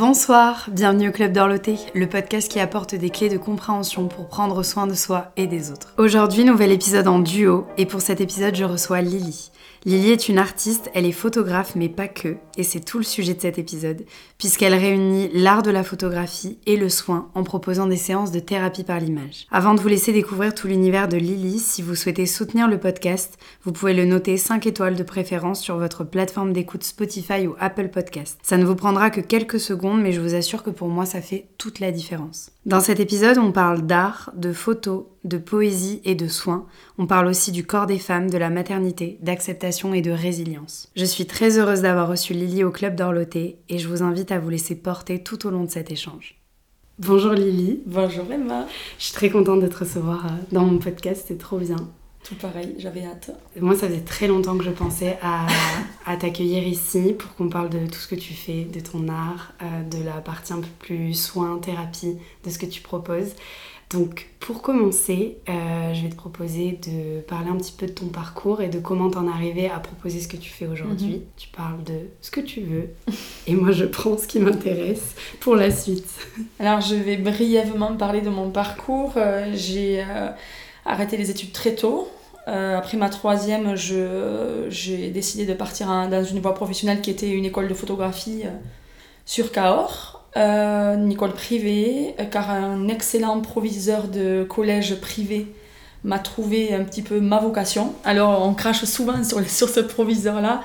Bonsoir, bienvenue au Club d'Orloté, le podcast qui apporte des clés de compréhension pour prendre soin de soi et des autres. Aujourd'hui, nouvel épisode en duo, et pour cet épisode, je reçois Lily. Lily est une artiste, elle est photographe mais pas que, et c'est tout le sujet de cet épisode, puisqu'elle réunit l'art de la photographie et le soin en proposant des séances de thérapie par l'image. Avant de vous laisser découvrir tout l'univers de Lily, si vous souhaitez soutenir le podcast, vous pouvez le noter 5 étoiles de préférence sur votre plateforme d'écoute Spotify ou Apple Podcast. Ça ne vous prendra que quelques secondes, mais je vous assure que pour moi ça fait toute la différence. Dans cet épisode, on parle d'art, de photos, de poésie et de soins. On parle aussi du corps des femmes, de la maternité, d'acceptation et de résilience. Je suis très heureuse d'avoir reçu Lily au club d'Orloté et je vous invite à vous laisser porter tout au long de cet échange. Bonjour Lily. Bonjour Emma. Je suis très contente de te recevoir euh, dans mon podcast, c'est trop bien. Tout pareil, j'avais hâte. Moi, ça faisait très longtemps que je pensais à, à t'accueillir ici pour qu'on parle de tout ce que tu fais, de ton art, euh, de la partie un peu plus soins, thérapie, de ce que tu proposes. Donc, pour commencer, euh, je vais te proposer de parler un petit peu de ton parcours et de comment t'en es arrivé à proposer ce que tu fais aujourd'hui. Mhm. Tu parles de ce que tu veux et moi je prends ce qui m'intéresse pour la suite. Alors, je vais brièvement parler de mon parcours. Euh, j'ai euh, arrêté les études très tôt. Euh, après ma troisième, j'ai décidé de partir dans une voie professionnelle qui était une école de photographie euh, sur Cahors. Euh, une école privée, car un excellent proviseur de collège privé m'a trouvé un petit peu ma vocation. Alors on crache souvent sur, sur ce proviseur-là,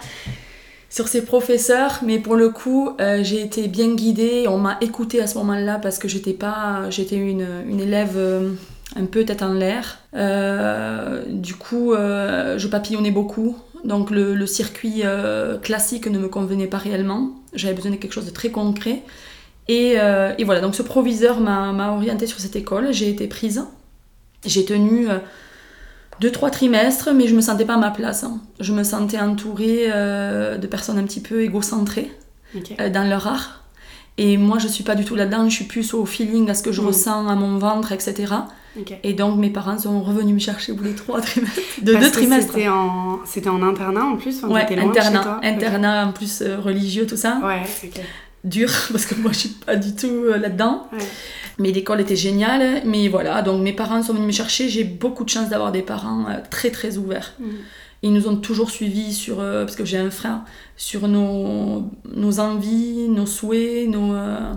sur ses professeurs, mais pour le coup, j'ai été bien guidée. On m'a écoutée à ce moment-là parce que j'étais pas, j'étais une, une élève un peu tête en l'air. Euh, du coup, euh, je papillonnais beaucoup. Donc le, le circuit euh, classique ne me convenait pas réellement. J'avais besoin de quelque chose de très concret. Et, et voilà, donc ce proviseur m'a orientée sur cette école. J'ai été prise. J'ai tenu deux, trois trimestres, mais je me sentais pas à ma place. hein. Je me sentais entourée de personnes un petit peu égocentrées dans leur art. Et moi, je suis pas du tout là-dedans. Je suis plus au feeling, à ce que je Mm. ressens à mon ventre, etc. Et donc, mes parents sont revenus me chercher au bout des trois trimestres. De Parce deux que trimestres. C'était en, c'était en internat en plus Ouais, de chez internat, toi internat en plus euh, religieux, tout ça. Ouais, ok. Dur, parce que moi je suis pas du tout euh, là-dedans. Ouais. Mais l'école était géniale. Mais voilà, donc mes parents sont venus me chercher. J'ai beaucoup de chance d'avoir des parents euh, très très ouverts. Mm. Ils nous ont toujours suivis sur, euh, parce que j'ai un frère, sur nos, nos envies, nos souhaits, nos, euh,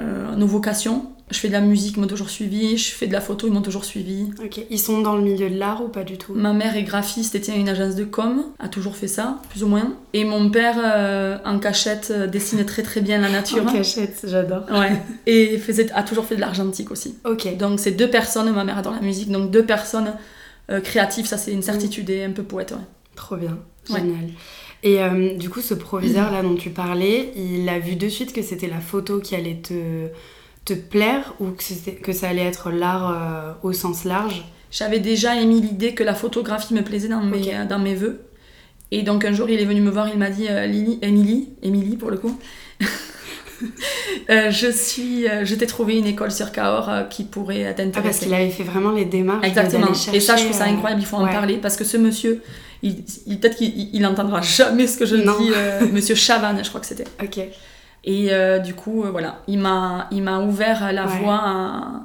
euh, nos vocations. Je fais de la musique, ils m'ont toujours suivi. Je fais de la photo, ils m'ont toujours suivi. Ok, ils sont dans le milieu de l'art ou pas du tout? Ma mère est graphiste et tient une agence de com, a toujours fait ça, plus ou moins. Et mon père, euh, en cachette, euh, dessine très très bien la nature. En cachette, j'adore. Ouais. Et faisait, a toujours fait de l'argentique aussi. Ok, Donc c'est deux personnes, ma mère adore la musique, donc deux personnes euh, créatives, ça c'est une certitude et un peu poète. Ouais. trop bien, Ouais. génial. Et euh, du coup, ce proviseur là dont tu parlais, il a vu de suite que c'était la photo qui allait te, te plaire ou que, que ça allait être l'art euh, au sens large? J'avais déjà émis l'idée que la photographie me plaisait dans mes, Ok. euh, dans mes vœux. Et donc un jour il est venu me voir, il m'a dit euh, Lily, Émilie, Émilie pour le coup. Euh, je suis, euh, je t'ai trouvé une école sur Cahors qui pourrait Ah, parce t'intéresser. qu'il avait fait vraiment les démarches Exactement. chercher, Et ça, je trouve ça incroyable, il faut en parler parce que ce monsieur, il, il- peut-être qu'il il- il entendra jamais ce que je Non. dis, monsieur Chavannes, je crois que c'était. Ok, Et euh, du coup, euh, voilà, il m'a il m'a ouvert la Ouais. voie à-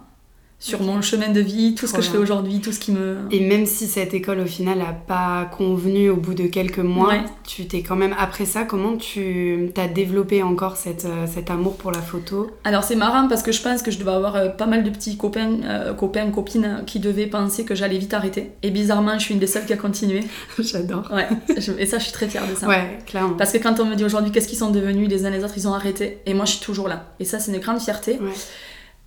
sur mon chemin de vie, tout ce que je fais aujourd'hui, tout ce qui me. Et même si cette école au final n'a pas convenu au bout de quelques mois, Ouais. tu t'es quand même après ça, comment tu as développé encore cette, euh, cet amour pour la photo? Alors c'est marrant parce que je pense que je devais avoir euh, pas mal de petits copains, euh, copains, copines qui devaient penser que j'allais vite arrêter. Et bizarrement, je suis une des seules qui a continué. J'adore. Ouais. Et ça, je suis très fière de ça. Ouais, clairement. Parce que quand on me dit aujourd'hui qu'est-ce qu'ils sont devenus les uns les autres, ils ont arrêté. Et moi, je suis toujours là. Et ça, c'est une grande fierté. Ouais.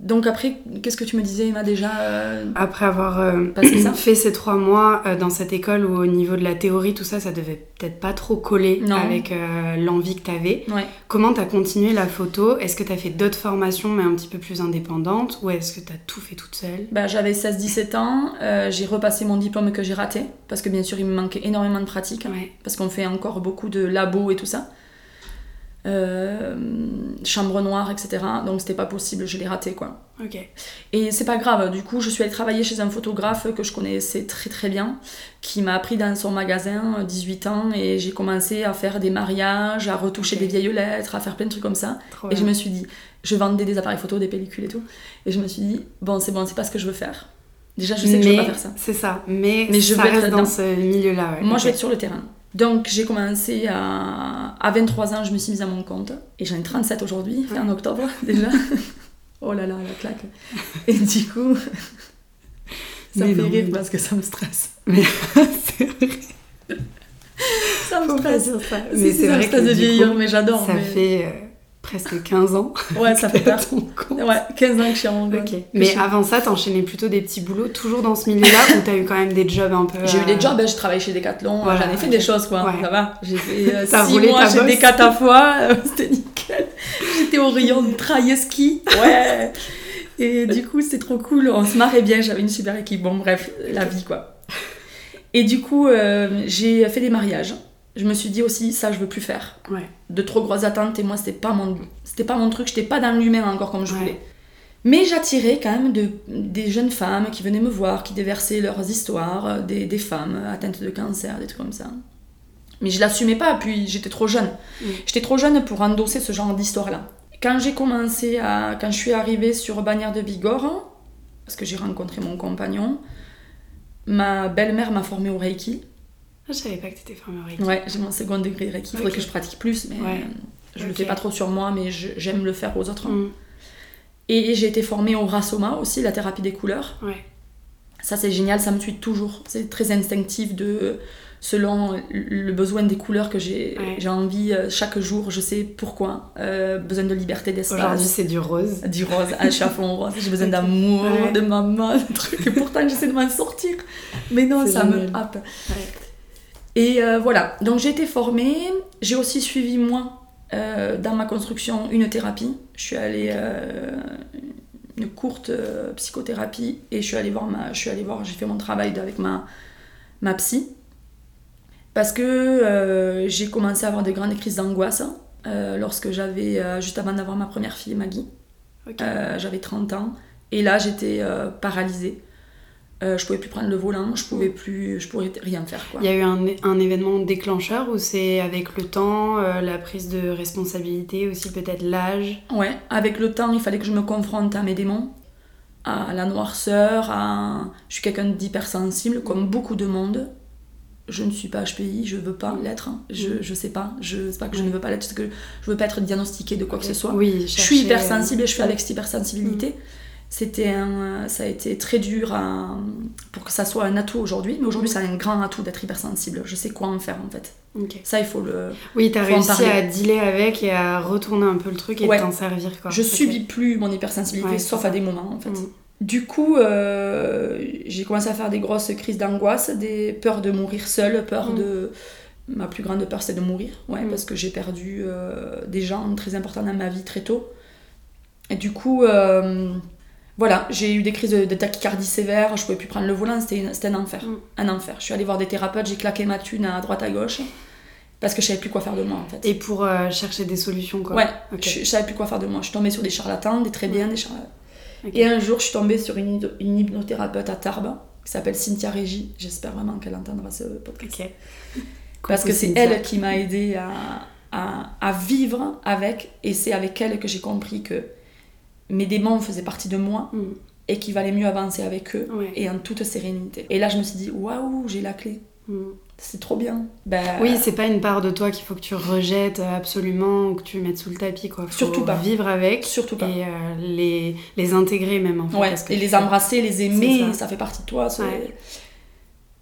Donc après, qu'est-ce que tu me disais, Emma, déjà euh, Après avoir euh, Passé ça fait ces trois mois euh, dans cette école où au niveau de la théorie, tout ça, ça devait peut-être pas trop coller Non. avec l'envie que tu avais. Ouais. Comment tu as continué la photo? Est-ce que tu as fait d'autres formations mais un petit peu plus indépendantes? Ou est-ce que tu as tout fait toute seule? Bah, j'avais 16-17 ans, j'ai repassé mon diplôme que j'ai raté, parce que bien sûr il me manquait énormément de pratique, Ouais. parce qu'on fait encore beaucoup de labos et tout ça. Euh, chambre noire, etc. Donc c'était pas possible, je l'ai raté quoi. Ok. Et c'est pas grave, du coup je suis allée travailler chez un photographe que je connaissais très très bien, qui m'a appris dans son magasin, euh, 18 ans, et j'ai commencé à faire des mariages, à retoucher des vieilles lettres, à faire plein de trucs comme ça. Trop Et je me suis dit, je vendais des appareils photo, des pellicules et tout. Et je me suis dit, bon c'est bon, c'est pas ce que je veux faire. Déjà je sais que je veux pas faire ça. C'est ça. Mais, Mais je ça reste dans dans- ce milieu-là. ouais. Moi, je vais être sur le terrain. Donc, j'ai commencé à... À 23 ans, je me suis mise à mon compte. Et j'en ai 37 aujourd'hui, Ouais. en octobre, déjà. oh là là, la claque. Et du coup, ça Mais me fait non, rire mais- parce que ça me stresse. Mais c'est vrai. Ça me Faut pas stresse. dire ça. Mais c'est ça me vrai stresse que de vieillir, mais j'adore. ça mais- fait euh, presque 15 ans. Ouais, ça fait. Ouais, 15 ans que je suis en. Que Mais avant ça, t'enchaînais plutôt des petits boulots, toujours dans ce milieu-là, ou t'as eu quand même des jobs un peu. J'ai eu euh, des jobs, hein, j'ai travaillé chez Decathlon, Voilà, j'en ai fait des choses quoi, Ouais. ça va. J'ai fait euh, T'as 6 roulé mois chez bosse. Decat à fois, euh, c'était nickel. J'étais au rayon de trail ski, ouais. Et du coup, c'était trop cool, on se marrait bien, j'avais une super équipe. Bon, bref, la vie quoi. Et du coup, euh, j'ai fait des mariages. Je me suis dit aussi, ça, je veux plus faire. Ouais. De trop grosses attentes, et moi, c'était pas mon, c'était pas mon truc, j'étais pas dans l'humain encore comme je Ouais. voulais. Mais j'attirais quand même de, des jeunes femmes qui venaient me voir, qui déversaient leurs histoires, euh, des, des femmes atteintes de cancer, des trucs comme ça. Mais je l'assumais pas, puis j'étais trop jeune. Mm. J'étais trop jeune pour endosser ce genre d'histoire-là. Quand j'ai commencé à. Quand je suis arrivée sur Bagnères de Bigorre, parce que j'ai rencontré mon compagnon, ma belle-mère m'a formée au Reiki. Je savais pas que t'étais formée au Reiki. Ouais, j'ai mon second degré de Reiki. Il faudrait que je pratique plus, mais Ouais. euh, je le Ok. fais pas trop sur moi, mais j'aime le faire aux autres. Mm. Et j'ai été formée au Rasoma aussi, la thérapie des couleurs. Ouais. Ça, c'est génial, ça me suit toujours. C'est très instinctif de selon le besoin des couleurs que j'ai Ouais. j'ai envie euh, chaque jour, je sais pourquoi. Euh, besoin de liberté Aujourd'hui, d'espace. c'est du rose. Du rose, à fond rose, j'ai besoin d'amour, Ouais. de maman, de trucs. Et pourtant, j'essaie de m'en sortir. Mais non, ça me happe. Ouais. Et euh, voilà, donc j'ai été formée. J'ai aussi suivi, moi, euh, dans ma construction, une thérapie. Je suis allée. euh, une courte euh, psychothérapie et je suis allée voir ma. Je suis allée voir, j'ai fait mon travail avec ma, ma psy. Parce que j'ai commencé à avoir des grandes crises d'angoisse lorsque j'avais. juste avant d'avoir ma première fille, Maggie. J'avais 30 ans et là j'étais paralysée. Euh, je pouvais plus prendre le volant, je pouvais plus, je pouvais rien faire quoi. Il y a eu un, un événement déclencheur ou c'est avec le temps, euh, la prise de responsabilité, aussi peut-être l'âge? Ouais, avec le temps, il fallait que je me confronte à mes démons, à la noirceur, à... Je suis quelqu'un d'hypersensible, comme beaucoup de monde. Je ne suis pas HPI, je veux pas l'être. hein. Je, je sais pas, je sais pas que je ne veux pas l'être, c'est que je veux pas être diagnostiquée de quoi que ce soit. Oui, Je suis hypersensible et je euh, avec cette hypersensibilité. C'était un, ça a été très dur à- pour que ça soit un atout aujourd'hui, mais aujourd'hui c'est un grand atout d'être hypersensible. Je sais quoi en faire en fait. Ça, il faut le. Oui, t'as réussi à dealer avec et à retourner un peu le truc et Ouais. t'en servir quoi. Je Ok. subis plus mon hypersensibilité, Ouais, sauf à ça. des moments en fait. Mm. Du coup, euh, j'ai commencé à faire des grosses crises d'angoisse, des peurs de mourir seule, peur Mm. de. Ma plus grande peur, c'est de mourir, ouais, Mm. parce que j'ai perdu euh, des gens très importants dans ma vie très tôt. Et du coup, euh, voilà, j'ai eu des crises de, de tachycardie sévère, je pouvais plus prendre le volant, c'était un enfer. Mm. Un enfer. Je suis allée voir des thérapeutes, j'ai claqué ma thune à droite à gauche, parce que je savais plus quoi faire de moi en fait. Et pour euh, chercher des solutions quoi. Ouais, je, je savais plus quoi faire de moi. Je suis tombée sur des charlatans, des très bien, des charlatans. Et un jour, je suis tombée sur une, hypno- une hypnothérapeute à Tarbes qui s'appelle Cynthia Régie. J'espère vraiment qu'elle entendra ce podcast. Parce que c'est elle qui m'a aidée à, à, à vivre avec, et c'est avec elle que j'ai compris que mes démons faisaient partie de moi Mm. et qu'il valait mieux avancer avec eux Ouais. et en toute sérénité. Et là, je me suis dit, waouh, j'ai la clé. Mm. C'est trop bien. Ben, Oui, c'est pas une part de toi qu'il faut que tu rejettes absolument ou que tu mettes sous le tapis quoi. Faut Surtout pas. Vivre avec surtout pas. et euh, les, les intégrer même en fait. Ouais, parce que et les fais- embrasser, les aimer, ça. ça. fait partie de toi. Ouais.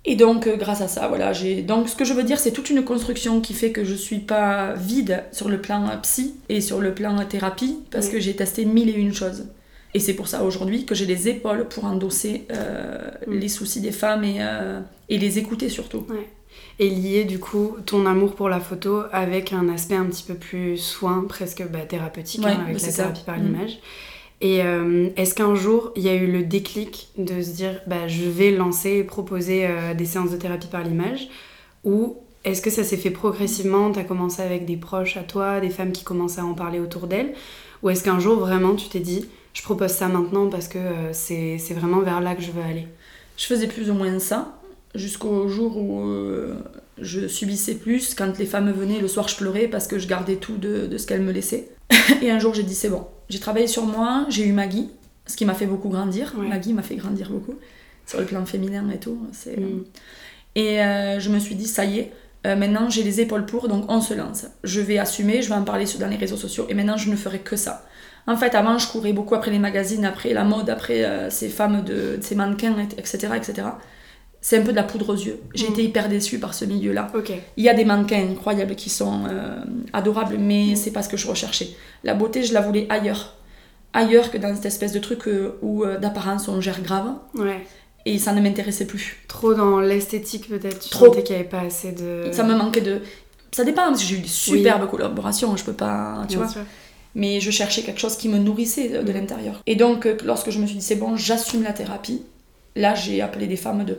Et donc, euh, grâce à ça, voilà, j'ai. Donc, ce que je veux dire, c'est toute une construction qui fait que je suis pas vide sur le plan euh, psy et sur le plan euh, thérapie, parce que j'ai testé mille et une choses. Et c'est pour ça aujourd'hui que j'ai les épaules pour endosser euh, Mm. les soucis des femmes et, euh, et les écouter surtout. Et lier du coup ton amour pour la photo avec un aspect un petit peu plus soin, presque bah, thérapeutique, hein, avec bah, la ça. thérapie par Mm. l'image. Et euh, est-ce qu'un jour il y a eu le déclic de se dire bah, je vais lancer et proposer euh, des séances de thérapie par l'image? Ou Est-ce que ça s'est fait progressivement T'as commencé avec des proches à toi, des femmes qui commençaient à en parler autour d'elles? Ou est-ce qu'un jour vraiment tu t'es dit je propose ça maintenant parce que euh, c'est vraiment vers là que je veux aller? Je faisais plus ou moins ça jusqu'au jour où euh, je subissais plus. Quand les femmes venaient, le soir je pleurais parce que je gardais tout de, de ce qu'elles me laissaient. Et un jour j'ai dit c'est bon. J'ai travaillé sur moi, j'ai eu Maggie, ce qui m'a fait beaucoup grandir. Ouais. Maggie m'a fait grandir beaucoup sur le plan féminin et tout. C'est... Mm. Et euh, je me suis dit, ça y est, euh, maintenant j'ai les épaules pour, donc on se lance. Je vais assumer, je vais en parler sur, dans les réseaux sociaux, et maintenant je ne ferai que ça. En fait, avant, je courais beaucoup après les magazines, après la mode, après euh, ces femmes, de, ces mannequins, et- etc. etc. C'est un peu de la poudre aux yeux. J'ai Mm. été hyper déçue par ce milieu-là. Il y a des mannequins incroyables qui sont euh, adorables, mais c'est pas ce que je recherchais. La beauté, je la voulais ailleurs. Ailleurs que dans cette espèce de truc euh, où euh, d'apparence on gère grave, Ouais. et ça ne m'intéressait plus. Trop dans l'esthétique peut-être. Tu Trop. qu'il n'y avait pas assez de. Ça me manquait de. Ça dépend, parce que j'ai eu de superbes collaborations, je peux pas. Tu Bien vois sûr. Mais je cherchais quelque chose qui me nourrissait de, Mm. l'intérieur. Et donc, lorsque je me suis dit, c'est bon, j'assume la thérapie, là, j'ai appelé des femmes de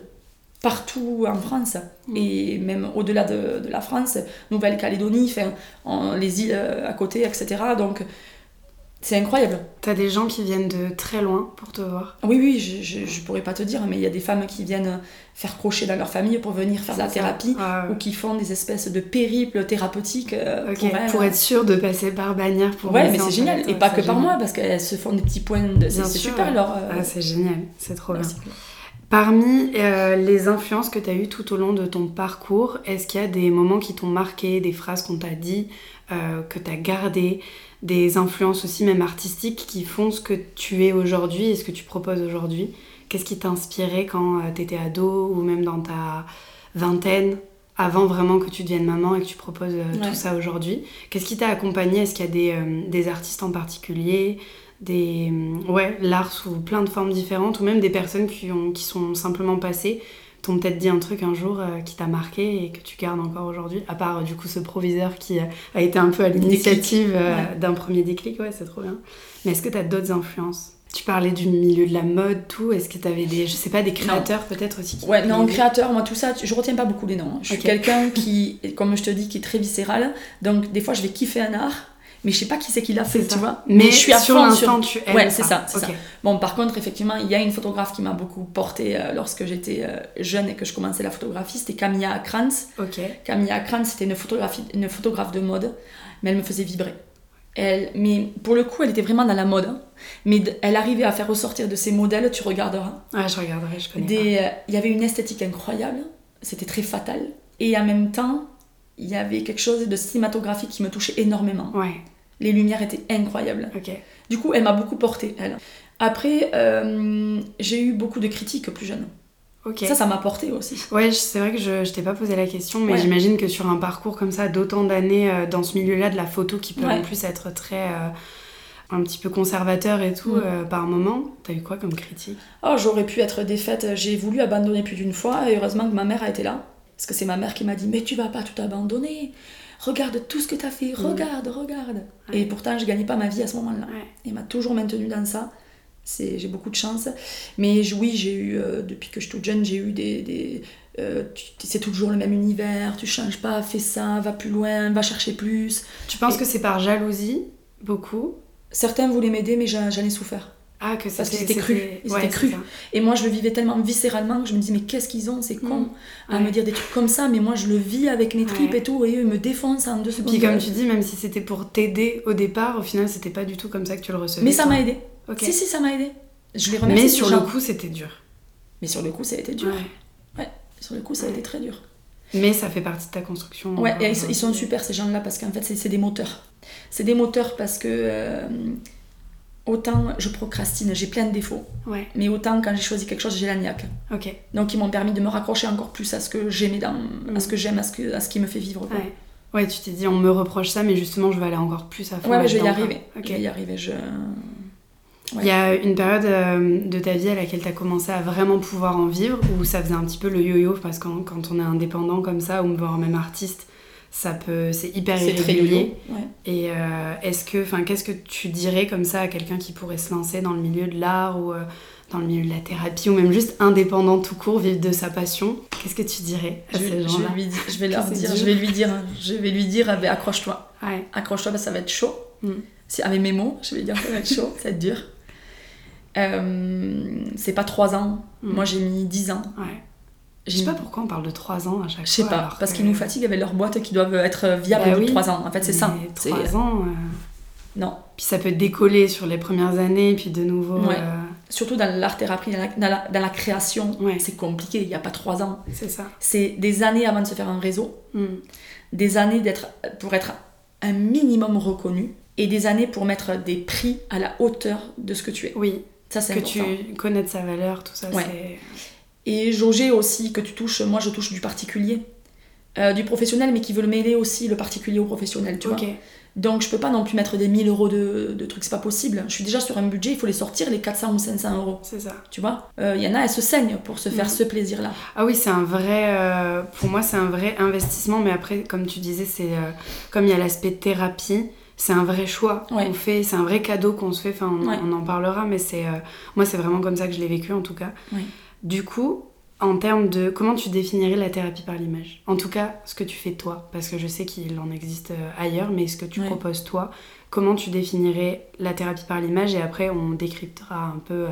partout en France, Mm. et même au-delà de, de la France, Nouvelle-Calédonie, les îles euh, à côté, etc. Donc, c'est incroyable. T'as des gens qui viennent de très loin pour te voir? Oui, oui, je, je, je pourrais pas te dire, mais il y a des femmes qui viennent faire crochet dans leur famille pour venir faire la C'est ça. thérapie. Ah, ouais. ou qui font des espèces de périples thérapeutiques euh, pour être sûr de passer par bannière pour ouais, mais c'est génial. fait. Et Ouais, pas que par moi, parce qu'elles se font des petits points de. C'est Bien super leur. euh, Ah, c'est génial, c'est trop leur bien. Parmi euh, les influences que tu as eues tout au long de ton parcours, est-ce qu'il y a des moments qui t'ont marqué, des phrases qu'on t'a dit, euh, que tu as gardées, des influences aussi même artistiques qui font ce que tu es aujourd'hui et ce que tu proposes aujourd'hui? Qu'est-ce qui t'a inspiré quand tu étais ado ou même dans ta vingtaine, avant vraiment que tu deviennes maman et que tu proposes euh, Ouais. tout ça aujourd'hui? Qu'est-ce qui t'a accompagné Est-ce qu'il y a des, euh, des artistes en particulier? Des ouais l'art sous plein de formes différentes ou même des personnes qui ont qui sont simplement passées t'ont peut-être dit un truc un jour euh, qui t'a marqué et que tu gardes encore aujourd'hui à part euh, du coup ce proviseur qui euh, a été un peu à l'initiative Ouais. d'un premier déclic ouais c'est trop bien mais est-ce que t'as d'autres influences? Tu parlais du milieu de la mode tout est-ce que t'avais des je sais pas des créateurs peut-être aussi qui Ouais, non, aidé? créateur, moi tout ça, je retiens pas beaucoup les noms. hein. Je suis quelqu'un qui, comme je te dis, qui est très viscéral. Donc des fois, je vais kiffer un art, mais je sais pas qui c'est qui l'a fait, C'est tu vois. mais, je suis à sur fond sur. tu aimes Ouais, c'est ça, c'est Ok. ça. Bon, par contre, effectivement, il y a une photographe qui m'a beaucoup portée euh, lorsque j'étais euh, jeune et que je commençais la photographie, c'était Camilla Krantz. ok Camilla Krantz, c'était une, photographie, une photographe de mode, mais elle me faisait vibrer. Elle, mais pour le coup, elle était vraiment dans la mode. hein. Mais elle arrivait à faire ressortir de ses modèles, tu regarderas. ouais je regarderai je connais euh, il y avait une esthétique incroyable, c'était très fatal. Et en même temps, il y avait quelque chose de cinématographique qui me touchait énormément. ouais Les lumières étaient incroyables. Du coup, elle m'a beaucoup portée, elle. Après, euh, j'ai eu beaucoup de critiques plus jeune. Ça, ça m'a portée aussi. Ouais, c'est vrai que je, je t'ai pas posé la question, mais Ouais. j'imagine que sur un parcours comme ça, d'autant d'années euh, dans ce milieu-là de la photo qui peut Ouais. en plus être très. euh, un petit peu conservateur et tout, Mm. par moment, t'as eu quoi comme critique? Oh, j'aurais pu être défaite. J'ai voulu abandonner plus d'une fois et heureusement que ma mère a été là. Parce que c'est ma mère qui m'a dit Mais tu vas pas tout abandonner. Regarde tout ce que t'as fait. Regarde, regarde. Ouais. Et pourtant, je gagnais pas ma vie à ce moment-là. Ouais. Il m'a toujours maintenue dans ça. C'est, j'ai beaucoup de chance. Mais je- oui, j'ai eu, euh, depuis que je suis toute jeune, j'ai eu des. des euh, tu- c'est toujours le même univers, tu changes pas, fais ça, va plus loin, va chercher plus. Tu penses Et- que c'est par jalousie, beaucoup? Certains voulaient m'aider, mais j'en ai souffert. Ah, que Parce c'était qu'ils étaient crus. Ils ouais, étaient crus. Et moi, je le vivais tellement viscéralement que je me disais, mais qu'est-ce qu'ils ont, c'est con, Mm. à Ouais. me dire des trucs comme ça, mais moi, je le vis avec mes tripes Ouais. et tout, et eux, ils me défoncent en deux secondes. Puis comme tu dis, même si c'était pour t'aider au départ, au final, c'était pas du tout comme ça que tu le recevais. Mais ça m'a aidé. Si, si, ça m'a aidé. Je les remercie. Mais sur le coup, c'était dur. Mais sur le coup, ça a été dur. Ouais. Sur le coup, ça a été très dur. Mais ça fait partie de ta construction. Ouais, euh, et ils, sont- ils sont super ces gens-là parce qu'en fait c'est c'est des moteurs. C'est des moteurs parce que euh, autant je procrastine, j'ai plein de défauts, Ouais, mais autant quand j'ai choisi quelque chose j'ai la niaque. Donc ils m'ont permis de me raccrocher encore plus à ce que j'aimais dans, à ce Mm. que j'aime, à ce que à ce qui me fait vivre. quoi. Ouais. Ouais, tu t'es dit, on me reproche ça, mais justement, je vais aller encore plus à fond. Ouais, mais je vais y arriver. quoi. Ok. Je vais y arriver. Je... Il y a une période euh, de ta vie à laquelle tu as commencé à vraiment pouvoir en vivre, où ça faisait un petit peu le yo-yo, parce que quand, quand on est indépendant comme ça, ou voire même artiste, ça peut, c'est hyper irrégulier. Ouais. Et euh, est-ce que, enfin, qu'est-ce que tu dirais comme ça à quelqu'un qui pourrait se lancer dans le milieu de l'art ou euh, dans le milieu de la thérapie ou même juste indépendant tout court, vivre de sa passion, qu'est-ce que tu dirais à je, ces gens-là? vais, lui dire, je vais leur dire, je vais lui dire, je vais lui dire, accroche-toi, Ouais. accroche-toi, parce que ça va être chaud. Mm. C'est avec mes mots, je vais dire, ça va être chaud, ça va être dur. Euh, c'est pas 3 ans, Mm. moi j'ai mis 10 ans. Ouais. Je sais pas mis- pourquoi on parle de 3 ans à chaque fois. Je sais pas, alors parce qu'ils nous fatiguent avec leurs boîtes qui doivent être viables Bah au bout de oui, 3 ans. En fait, c'est ça. mais C'est- 3 ans. euh, Non. Puis ça peut décoller sur les premières années, puis de nouveau. Ouais. euh, Surtout dans l'art-thérapie, dans la, dans la- dans la création, Ouais. c'est compliqué, il n'y a pas 3 ans. C'est ça. C'est des années avant de se faire un réseau, Mm. des années d'être, pour être un minimum reconnu, et des années pour mettre des prix à la hauteur de ce que tu es. Oui, Ça, c'est que important. tu connais de sa valeur, tout ça, Ouais. c'est. Et jauger aussi que tu touches, moi je touche du particulier, euh, du professionnel, mais qui veut le mêler aussi le particulier au professionnel, tu vois. Donc je peux pas non plus mettre des 1000 euros de, de trucs, c'est pas possible. Je suis déjà sur un budget, il faut les sortir, les 400 ou 500 euros, C'est ça. tu vois. Euh, Il y en a, elles se saignent pour se faire Mhm. ce plaisir-là. Ah oui, c'est un vrai. euh, pour moi, c'est un vrai investissement, mais après, comme tu disais, c'est. euh, comme il y a l'aspect thérapie, c'est un vrai choix Ouais. qu'on fait, c'est un vrai cadeau qu'on se fait, enfin, on, Ouais. on en parlera, mais c'est. euh, moi, c'est vraiment comme ça que je l'ai vécu, en tout cas. Ouais. Du coup, en termes de. Comment tu définirais la thérapie par l'image? En tout cas, ce que tu fais toi, parce que je sais qu'il en existe euh, ailleurs, mais ce que tu Ouais. proposes toi, comment tu définirais la thérapie par l'image? Et après, on décryptera un peu euh,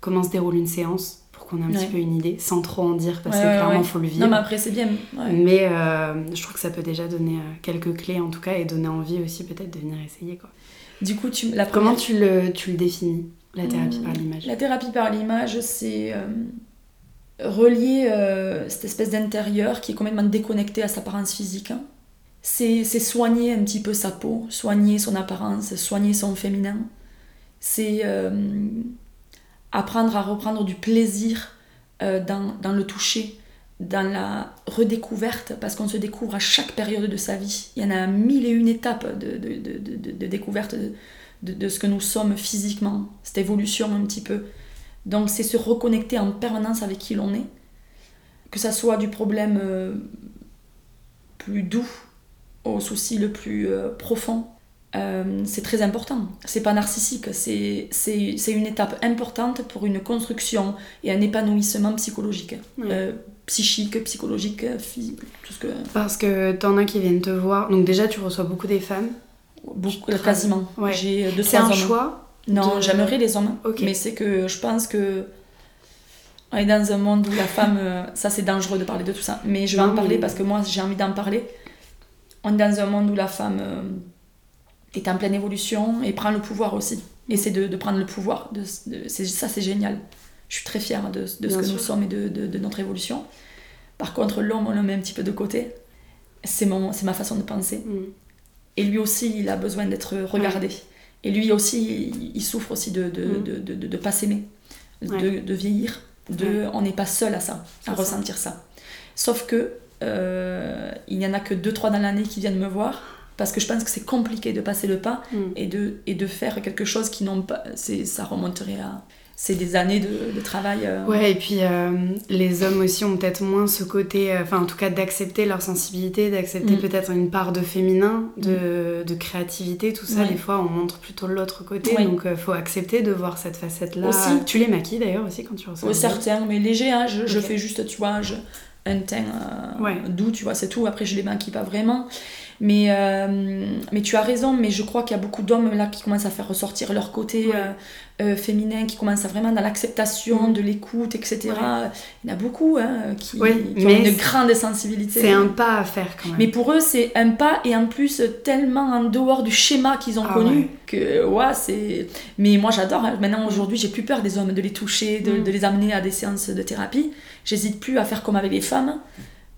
comment se déroule une séance pour qu'on ait un petit peu une idée, sans trop en dire, parce Ouais, que clairement, ouais. faut le vivre. Non, mais après, c'est bien. Mais euh, je trouve que ça peut déjà donner quelques clés en tout cas et donner envie aussi peut-être de venir essayer. Quoi. Du coup, tu, la Comment première- tu le, tu le définis, la thérapie Hmm, par l'image? La thérapie par l'image, c'est euh, relier euh, cette espèce d'intérieur qui est complètement déconnecté à sa apparence physique. C'est soigner un petit peu sa peau, soigner son apparence, soigner son féminin. C'est euh, apprendre à reprendre du plaisir euh, dans, dans le toucher, dans la redécouverte, parce qu'on se découvre à chaque période de sa vie. Il y en a mille et une étapes de, de, de, de- découverte de ce que nous sommes physiquement, cette évolution un petit peu. Donc c'est se reconnecter en permanence avec qui l'on est, que ça soit du problème euh, plus doux au souci le plus euh, profond. Euh, c'est très important. C'est pas narcissique, c'est c'est- c'est une étape importante pour une construction et un épanouissement psychologique. Psychique, psychologique, physique, tout ce que. Parce que t'en as qui viennent te voir. Donc déjà, tu reçois beaucoup des femmes. Beaucoup, quasiment. Ouais. J'ai deux, C'est un hommes. choix Non, de- j'aimerais les hommes. Mais c'est que je pense que on est dans un monde où la femme, euh, ça c'est dangereux de parler de tout ça, mais je vais Non, en parler parce que moi j'ai envie d'en parler. On est dans un monde où la femme euh, est en pleine évolution et prend le pouvoir aussi. Et c'est de, de prendre le pouvoir. De, ça c'est génial. Je suis très fière de, de ce Bien que sûr. nous sommes et de, notre évolution. Par contre, l'homme, on le met un petit peu de côté. C'est mon- c'est ma façon de penser. Hmm. Et lui aussi, il a besoin d'être regardé. Et lui aussi, il, souffre aussi de ne de, Mm. de, de, de pas s'aimer, de, Ouais. de vieillir. De, Ouais. On n'est pas seul à ça, à ça. ressentir ça. Sauf que euh, il n'y en a que 2-3 dans l'année qui viennent me voir parce que je pense que c'est compliqué de passer le pas Hmm. et de, et de faire quelque chose qui n'ont pas. c'est- Ça remonterait à. C'est des années de, de travail. euh, Ouais, et puis euh, les hommes aussi ont peut-être moins ce côté, euh, enfin en tout cas d'accepter leur sensibilité, d'accepter Mm. peut-être une part de féminin, de, de créativité, tout ça. Ouais. Des fois, on montre plutôt l'autre côté, Ouais. donc il faut accepter de voir cette facette-là. Aussi. Tu les maquilles d'ailleurs aussi quand tu reçois. Un certains, mais léger, hein, je, fais juste, tu vois, je- un teint Ouais. doux, tu vois, c'est tout. Après, je les maquille pas vraiment. Mais, euh, mais tu as raison, mais je crois qu'il y a beaucoup d'hommes là qui commencent à faire ressortir leur côté Ouais. euh, euh, féminin, qui commencent à vraiment dans l'acceptation Mm. de l'écoute, etc. Ouais. Il y en a beaucoup hein, qui, qui ont une grande sensibilité. C'est un pas à faire quand même. Mais pour eux, c'est un pas et en plus tellement en dehors du schéma qu'ils ont Ah connu ouais. que ouais, c'est. Mais moi j'adore. hein. Maintenant aujourd'hui, j'ai plus peur des hommes, de les toucher, de, Mm. de les amener à des séances de thérapie. J'hésite plus à faire comme avec les femmes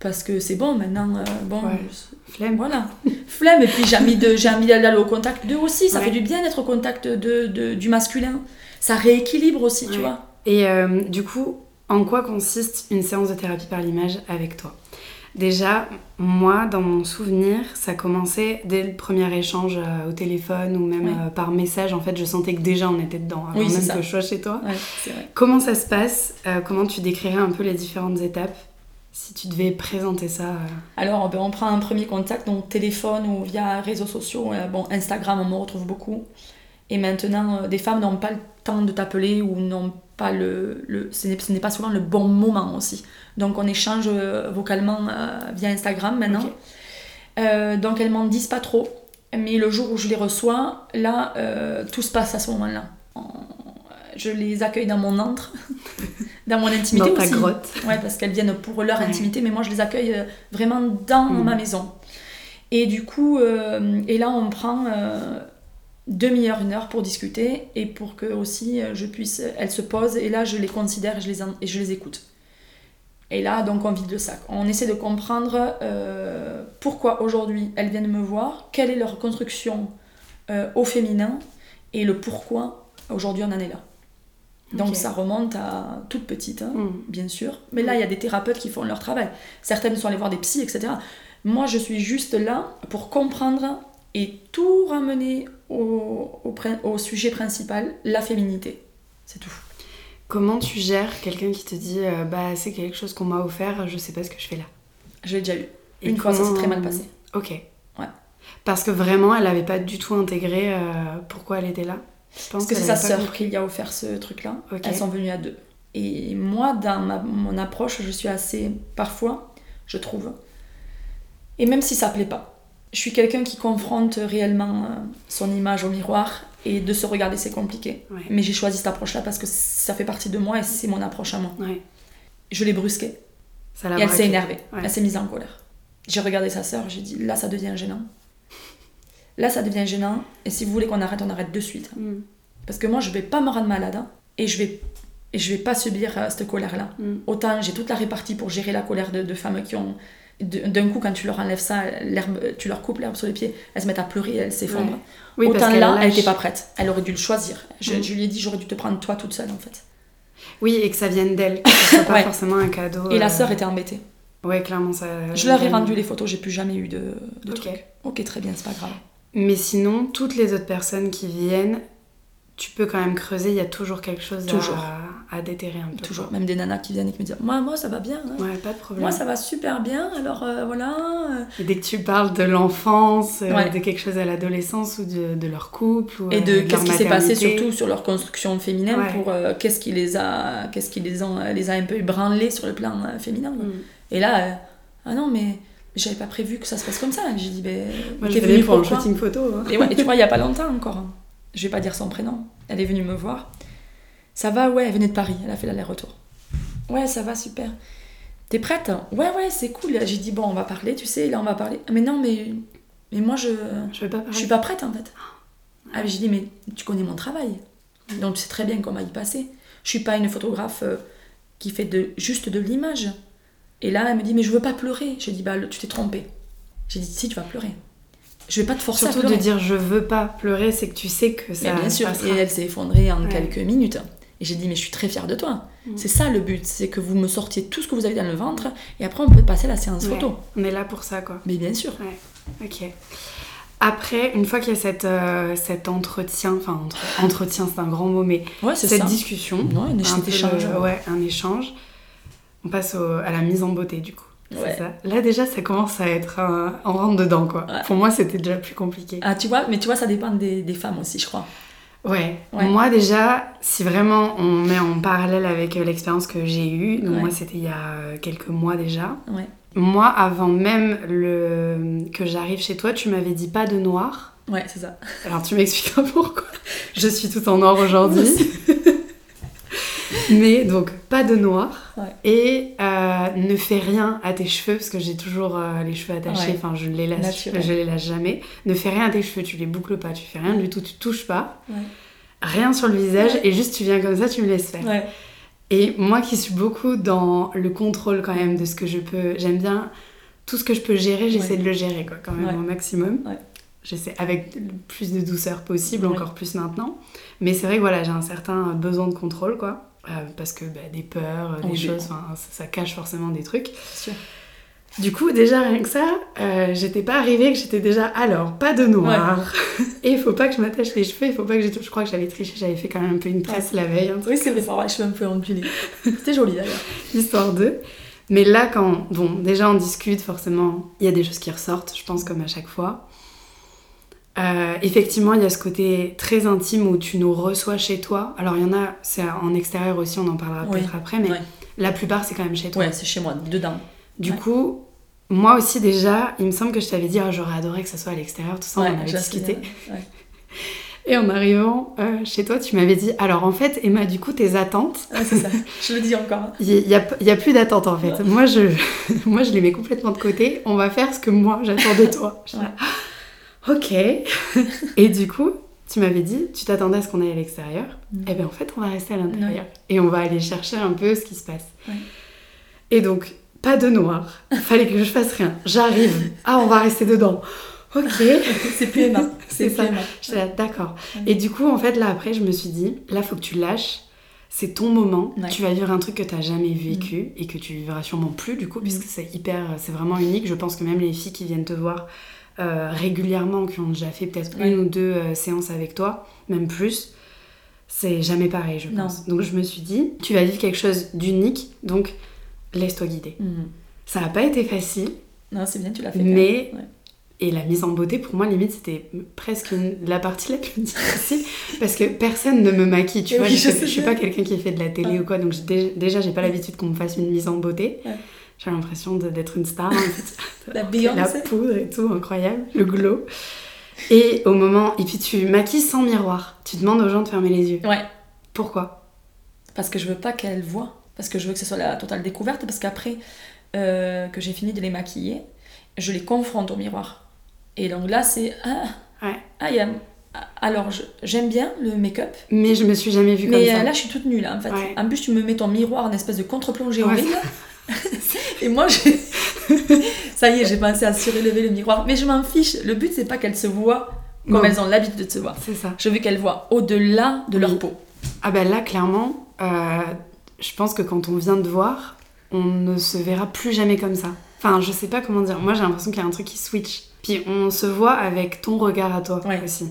parce que c'est bon maintenant. euh, bon, Ouais. Flemme. voilà. Flemme et puis j'ai envie de j'ai envie d'aller au contact d'eux aussi. Ça Ouais. fait du bien d'être au contact de, de- du masculin. Ça rééquilibre aussi, tu vois. Et euh, du coup, en quoi consiste une séance de thérapie par l'image avec toi? Déjà, moi, dans mon souvenir, ça commençait dès le premier échange euh, au téléphone ou même par message. En fait, je sentais que déjà on était dedans avant Oui, même ça. que je sois chez toi. Vrai. Comment ça se passe? Comment tu décrirais un peu les différentes étapes? Si tu devais présenter ça euh, Alors, ben, on prend un premier contact, donc téléphone ou via réseaux sociaux. Euh, Bon, Instagram, on me retrouve beaucoup. Et maintenant, euh, des femmes n'ont pas le temps de t'appeler ou n'ont pas le, le ce n'est ce n'est pas souvent le bon moment aussi. Donc on échange vocalement via Instagram maintenant. Donc elles m'en disent pas trop. Mais le jour où je les reçois, là, tout se passe à ce moment-là. En- Je les accueille dans mon antre, dans mon intimité Dans ta aussi. grotte. Ouais, parce qu'elles viennent pour leur Ouais. intimité, mais moi je les accueille euh, vraiment dans Mm. ma maison. Et du coup, euh, et là on prend euh, demi-heure, une heure pour discuter et pour que aussi je puisse, elles se posent et là je les considère et je les, en- et je les écoute. Et là donc on vide le sac. On essaie de comprendre euh, pourquoi aujourd'hui elles viennent me voir, quelle est leur construction euh, au féminin et le pourquoi aujourd'hui on en est là. Donc ça remonte à toute petite. hein Mm. bien sûr. Mais là, il y a des thérapeutes qui font leur travail. Certaines sont allées voir des psys, etc. Moi, je suis juste là pour comprendre et tout ramener au, au, prin- au sujet principal, la féminité. C'est tout. Comment tu gères quelqu'un qui te dit euh, bah c'est quelque chose qu'on m'a offert, je sais pas ce que je fais là? Je l'ai déjà eu. Et Une fois, ça s'est très mal passé. Ok. Ouais. Parce que vraiment, elle avait pas du tout intégré euh, pourquoi elle était là? Je pense Parce que c'est sa sœur qui lui a offert ce truc-là. Ok. Elles sont venues à deux. Et moi, dans ma- mon approche, je suis assez, parfois, je trouve, et même si ça plaît pas, je suis quelqu'un qui confronte réellement euh, son image au miroir et de se regarder, c'est compliqué. Ouais. Mais j'ai choisi cette approche-là parce que ça fait partie de moi et c'est mon approche à moi. Ouais. Je l'ai brusquée Ça et elle s'est énervée. Ouais. Elle s'est mise en colère. J'ai regardé sa sœur, j'ai dit là, ça devient gênant. Là, ça devient gênant et si vous voulez qu'on arrête, on arrête de suite. Mm. Parce que moi, je vais pas me rendre malade hein, et je vais, et je vais pas subir euh, cette colère-là. Mm. Autant j'ai toute la répartie pour gérer la colère de, de femmes qui ont. D'un coup, quand tu leur enlèves ça, tu leur coupes l'herbe sur les pieds, elles se mettent à pleurer, elles s'effondrent. Ouais. Oui, Autant là, elle n'était pas prête. Elle aurait dû le choisir. Je, Mm. je lui ai dit, j'aurais dû te prendre toi toute seule en fait. Oui, et que ça vienne d'elle, que ce soit pas Ouais. forcément un cadeau. Et la euh, seur était embêtée. Ouais, clairement, ça. Je leur ai rendu les photos, j'ai plus jamais eu de, de Ok. trucs. Ok, très bien, c'est pas grave. Mais sinon, toutes les autres personnes qui viennent, tu peux quand même creuser, il y a toujours quelque chose Toujours. À, à déterrer un peu. Toujours. Même des nanas qui viennent et qui me disent Moi, moi ça va bien. hein. Ouais, pas de problème. Moi, ça va super bien. Alors euh, voilà. euh. Et dès que tu parles de l'enfance, euh, Ouais. de quelque chose à l'adolescence ou de, de leur couple ou Et euh, de qu'est-ce qui s'est passé surtout sur leur construction féminine Ouais. pour qu'est-ce qui les a qu'est-ce qui les les a un peu ébranlés sur le plan féminin. Mm. Et là, ah non, mais j'avais pas prévu que ça se passe comme ça. J'ai dit, ben, Moi, je venue pour un shooting photo. hein. et, ouais, et tu vois, il y a pas longtemps encore. hein. Je vais pas dire son prénom. Elle est venue me voir. Ça va, ouais, elle venait de Paris. Elle a fait l'aller-retour. Ouais, ça va, super. T'es prête? Ouais, ouais, c'est cool. J'ai dit, bon, on va parler, tu sais, là, on va parler. Mais non, mais, mais moi, je, Je vais pas parler. je suis pas prête en fait. Ah, mais j'ai dit, mais tu connais mon travail. Donc tu sais très bien va y passer. Je suis pas une photographe euh, qui fait de, juste de l'image. Et là, elle me dit, mais je veux pas pleurer. J'ai dit, bah tu t'es trompée. J'ai dit, si, tu vas pleurer. Je vais pas te forcer Surtout à pleurer. de dire je veux pas pleurer, c'est que tu sais que ça. mais bien sûr. passera. Et elle s'est effondrée en Ouais. quelques minutes. Et j'ai dit, mais je suis très fière de toi. Mm. C'est ça le but, c'est que vous me sortiez tout ce que vous avez dans le ventre. Et après, on peut passer la séance Ouais. photo. On est là pour ça, quoi. Mais bien sûr. Ok. Après, une fois qu'il y a cette, euh, cet entretien, enfin entre- entretien c'est un grand mot, mais Ouais, cette ça. discussion, Ouais, un un cet peu échange. le- ouais, un échange, on passe au- à la mise en beauté du coup. Ouais. ça. Là déjà, ça commence à être un... on rentre dedans quoi. Ouais. Pour moi, c'était déjà plus compliqué. Ah, tu vois, mais tu vois, ça dépend des, des femmes aussi, je crois. Ouais. Ouais. Moi déjà, si vraiment on met en parallèle avec euh, l'expérience que j'ai eue, donc moi c'était il y a euh, quelques mois déjà. Ouais. Moi, avant même le... que j'arrive chez toi, tu m'avais dit pas de noir. Ouais, c'est ça. Alors tu m'expliqueras pourquoi. Je suis tout en or aujourd'hui. Mais donc pas de noir Ouais. et euh, ne fais rien à tes cheveux parce que j'ai toujours euh, les cheveux attachés. Ouais. Enfin je les laisse, Naturel. je les lâche jamais. Ne fais rien à tes cheveux, tu les boucles pas, tu fais rien du tout, tu touches pas, Ouais. rien sur le visage et juste tu viens comme ça, tu me laisses faire. Et moi qui suis beaucoup dans le contrôle quand même de ce que je peux, j'aime bien tout ce que je peux gérer, j'essaie de le gérer quoi, quand même au maximum. J'essaie avec le plus de douceur possible, Ouais. encore plus maintenant. Mais c'est vrai que voilà, j'ai un certain besoin de contrôle quoi. Euh, parce que bah, des peurs, des Oui. choses, ça, ça cache forcément des trucs. Sûr. Du coup, déjà rien que ça, euh, j'étais pas arrivée que j'étais déjà alors pas de noir. Et il faut pas que je m'attache les cheveux, il faut pas que je. Je crois que j'avais triché, j'avais fait quand même un peu une tresse la veille, un truc Oui, avoir les cheveux un peu ondulés. C'était joli d'ailleurs. histoire d'eux. Mais là, quand, bon, déjà on discute, forcément, il y a des choses qui ressortent, je pense, comme à chaque fois. Euh, effectivement, il y a ce côté très intime où tu nous reçois chez toi. Alors, il y en a, c'est en extérieur aussi, on en parlera Oui. peut-être après, mais Ouais. la plupart, c'est quand même chez toi. Ouais, c'est chez moi, dedans. Du Ouais. coup, moi aussi, déjà, il me semble que je t'avais dit, ah, j'aurais adoré que ça soit à l'extérieur, tout ça, Ouais, on en avait discuté. Et en arrivant euh, chez toi, tu m'avais dit, alors en fait, Emma, du coup, tes attentes, Ouais, c'est ça. Je le dis encore. il n'y a, y a plus d'attentes en fait. Moi je, moi, je les mets complètement de côté. On va faire ce que moi, j'attends de toi. Je dis, Ouais. ah, ok. Et du coup, tu m'avais dit, tu t'attendais à ce qu'on aille à l'extérieur. Mm. Et bien en fait, on va rester à l'intérieur. Et on va aller chercher un peu ce qui se passe. Et donc, pas de noir. Fallait que je fasse rien. J'arrive. Ah, on va rester dedans. Ok. c'est plus Emma. C'est C'est ça. J'étais là, d'accord. Et du coup, en fait, là, après, je me suis dit, là, faut que tu lâches. C'est ton moment. Ouais. Tu vas vivre un truc que tu n'as jamais vécu et que tu vivras sûrement plus, du coup, puisque c'est hyper. C'est vraiment unique. Je pense que même les filles qui viennent te voir euh, régulièrement, qui ont déjà fait peut-être Ouais. une ou deux euh, séances avec toi, même plus, c'est jamais pareil, je Non. pense. Donc, je me suis dit, tu vas vivre quelque chose d'unique, donc laisse-toi guider. Mhm. Ça n'a pas été facile. Non, c'est bien, tu l'as fait. Mais-. Ouais. Et la mise en beauté, pour moi, limite, c'était presque une- la partie la plus difficile parce que personne ne me maquille. Tu Oui, vois, je je, suis pas quelqu'un qui fait de la télé Ouais. ou quoi, donc déjà, j'ai pas l'habitude qu'on me fasse une mise en beauté. Ouais. J'ai l'impression d'être une star. en fait. La la Beyoncé. poudre et tout, incroyable, le glow. Et au moment, et puis tu maquilles sans miroir. Tu demandes aux gens de fermer les yeux. Ouais. Pourquoi? Parce que je veux pas qu'elle voit. Parce que je veux que ce soit la totale découverte. Parce qu'après euh, que j'ai fini de les maquiller, je les confronte au miroir. Et donc là, c'est. Ah, Ouais. ah, il y a- Alors, j'aime bien le make-up. Mais je me suis jamais vue comme Mais ça. euh, là, je suis toute nulle en fait. Ouais. En plus, tu me mets ton miroir en espèce de contre-plongée Ouais. horrible. Et moi, j'ai. Ça y est, j'ai pensé à surélever le miroir. Mais je m'en fiche. Le but, c'est pas qu'elles se voient comme Non. elles ont l'habitude de se voir. C'est ça. Je veux qu'elles voient au-delà de leur peau. Ah ben là, clairement, euh, je pense que quand on vient de voir, on ne se verra plus jamais comme ça. Enfin, je sais pas comment dire. Moi, j'ai l'impression qu'il y a un truc qui switch. Puis on se voit avec ton regard à toi Ouais. aussi.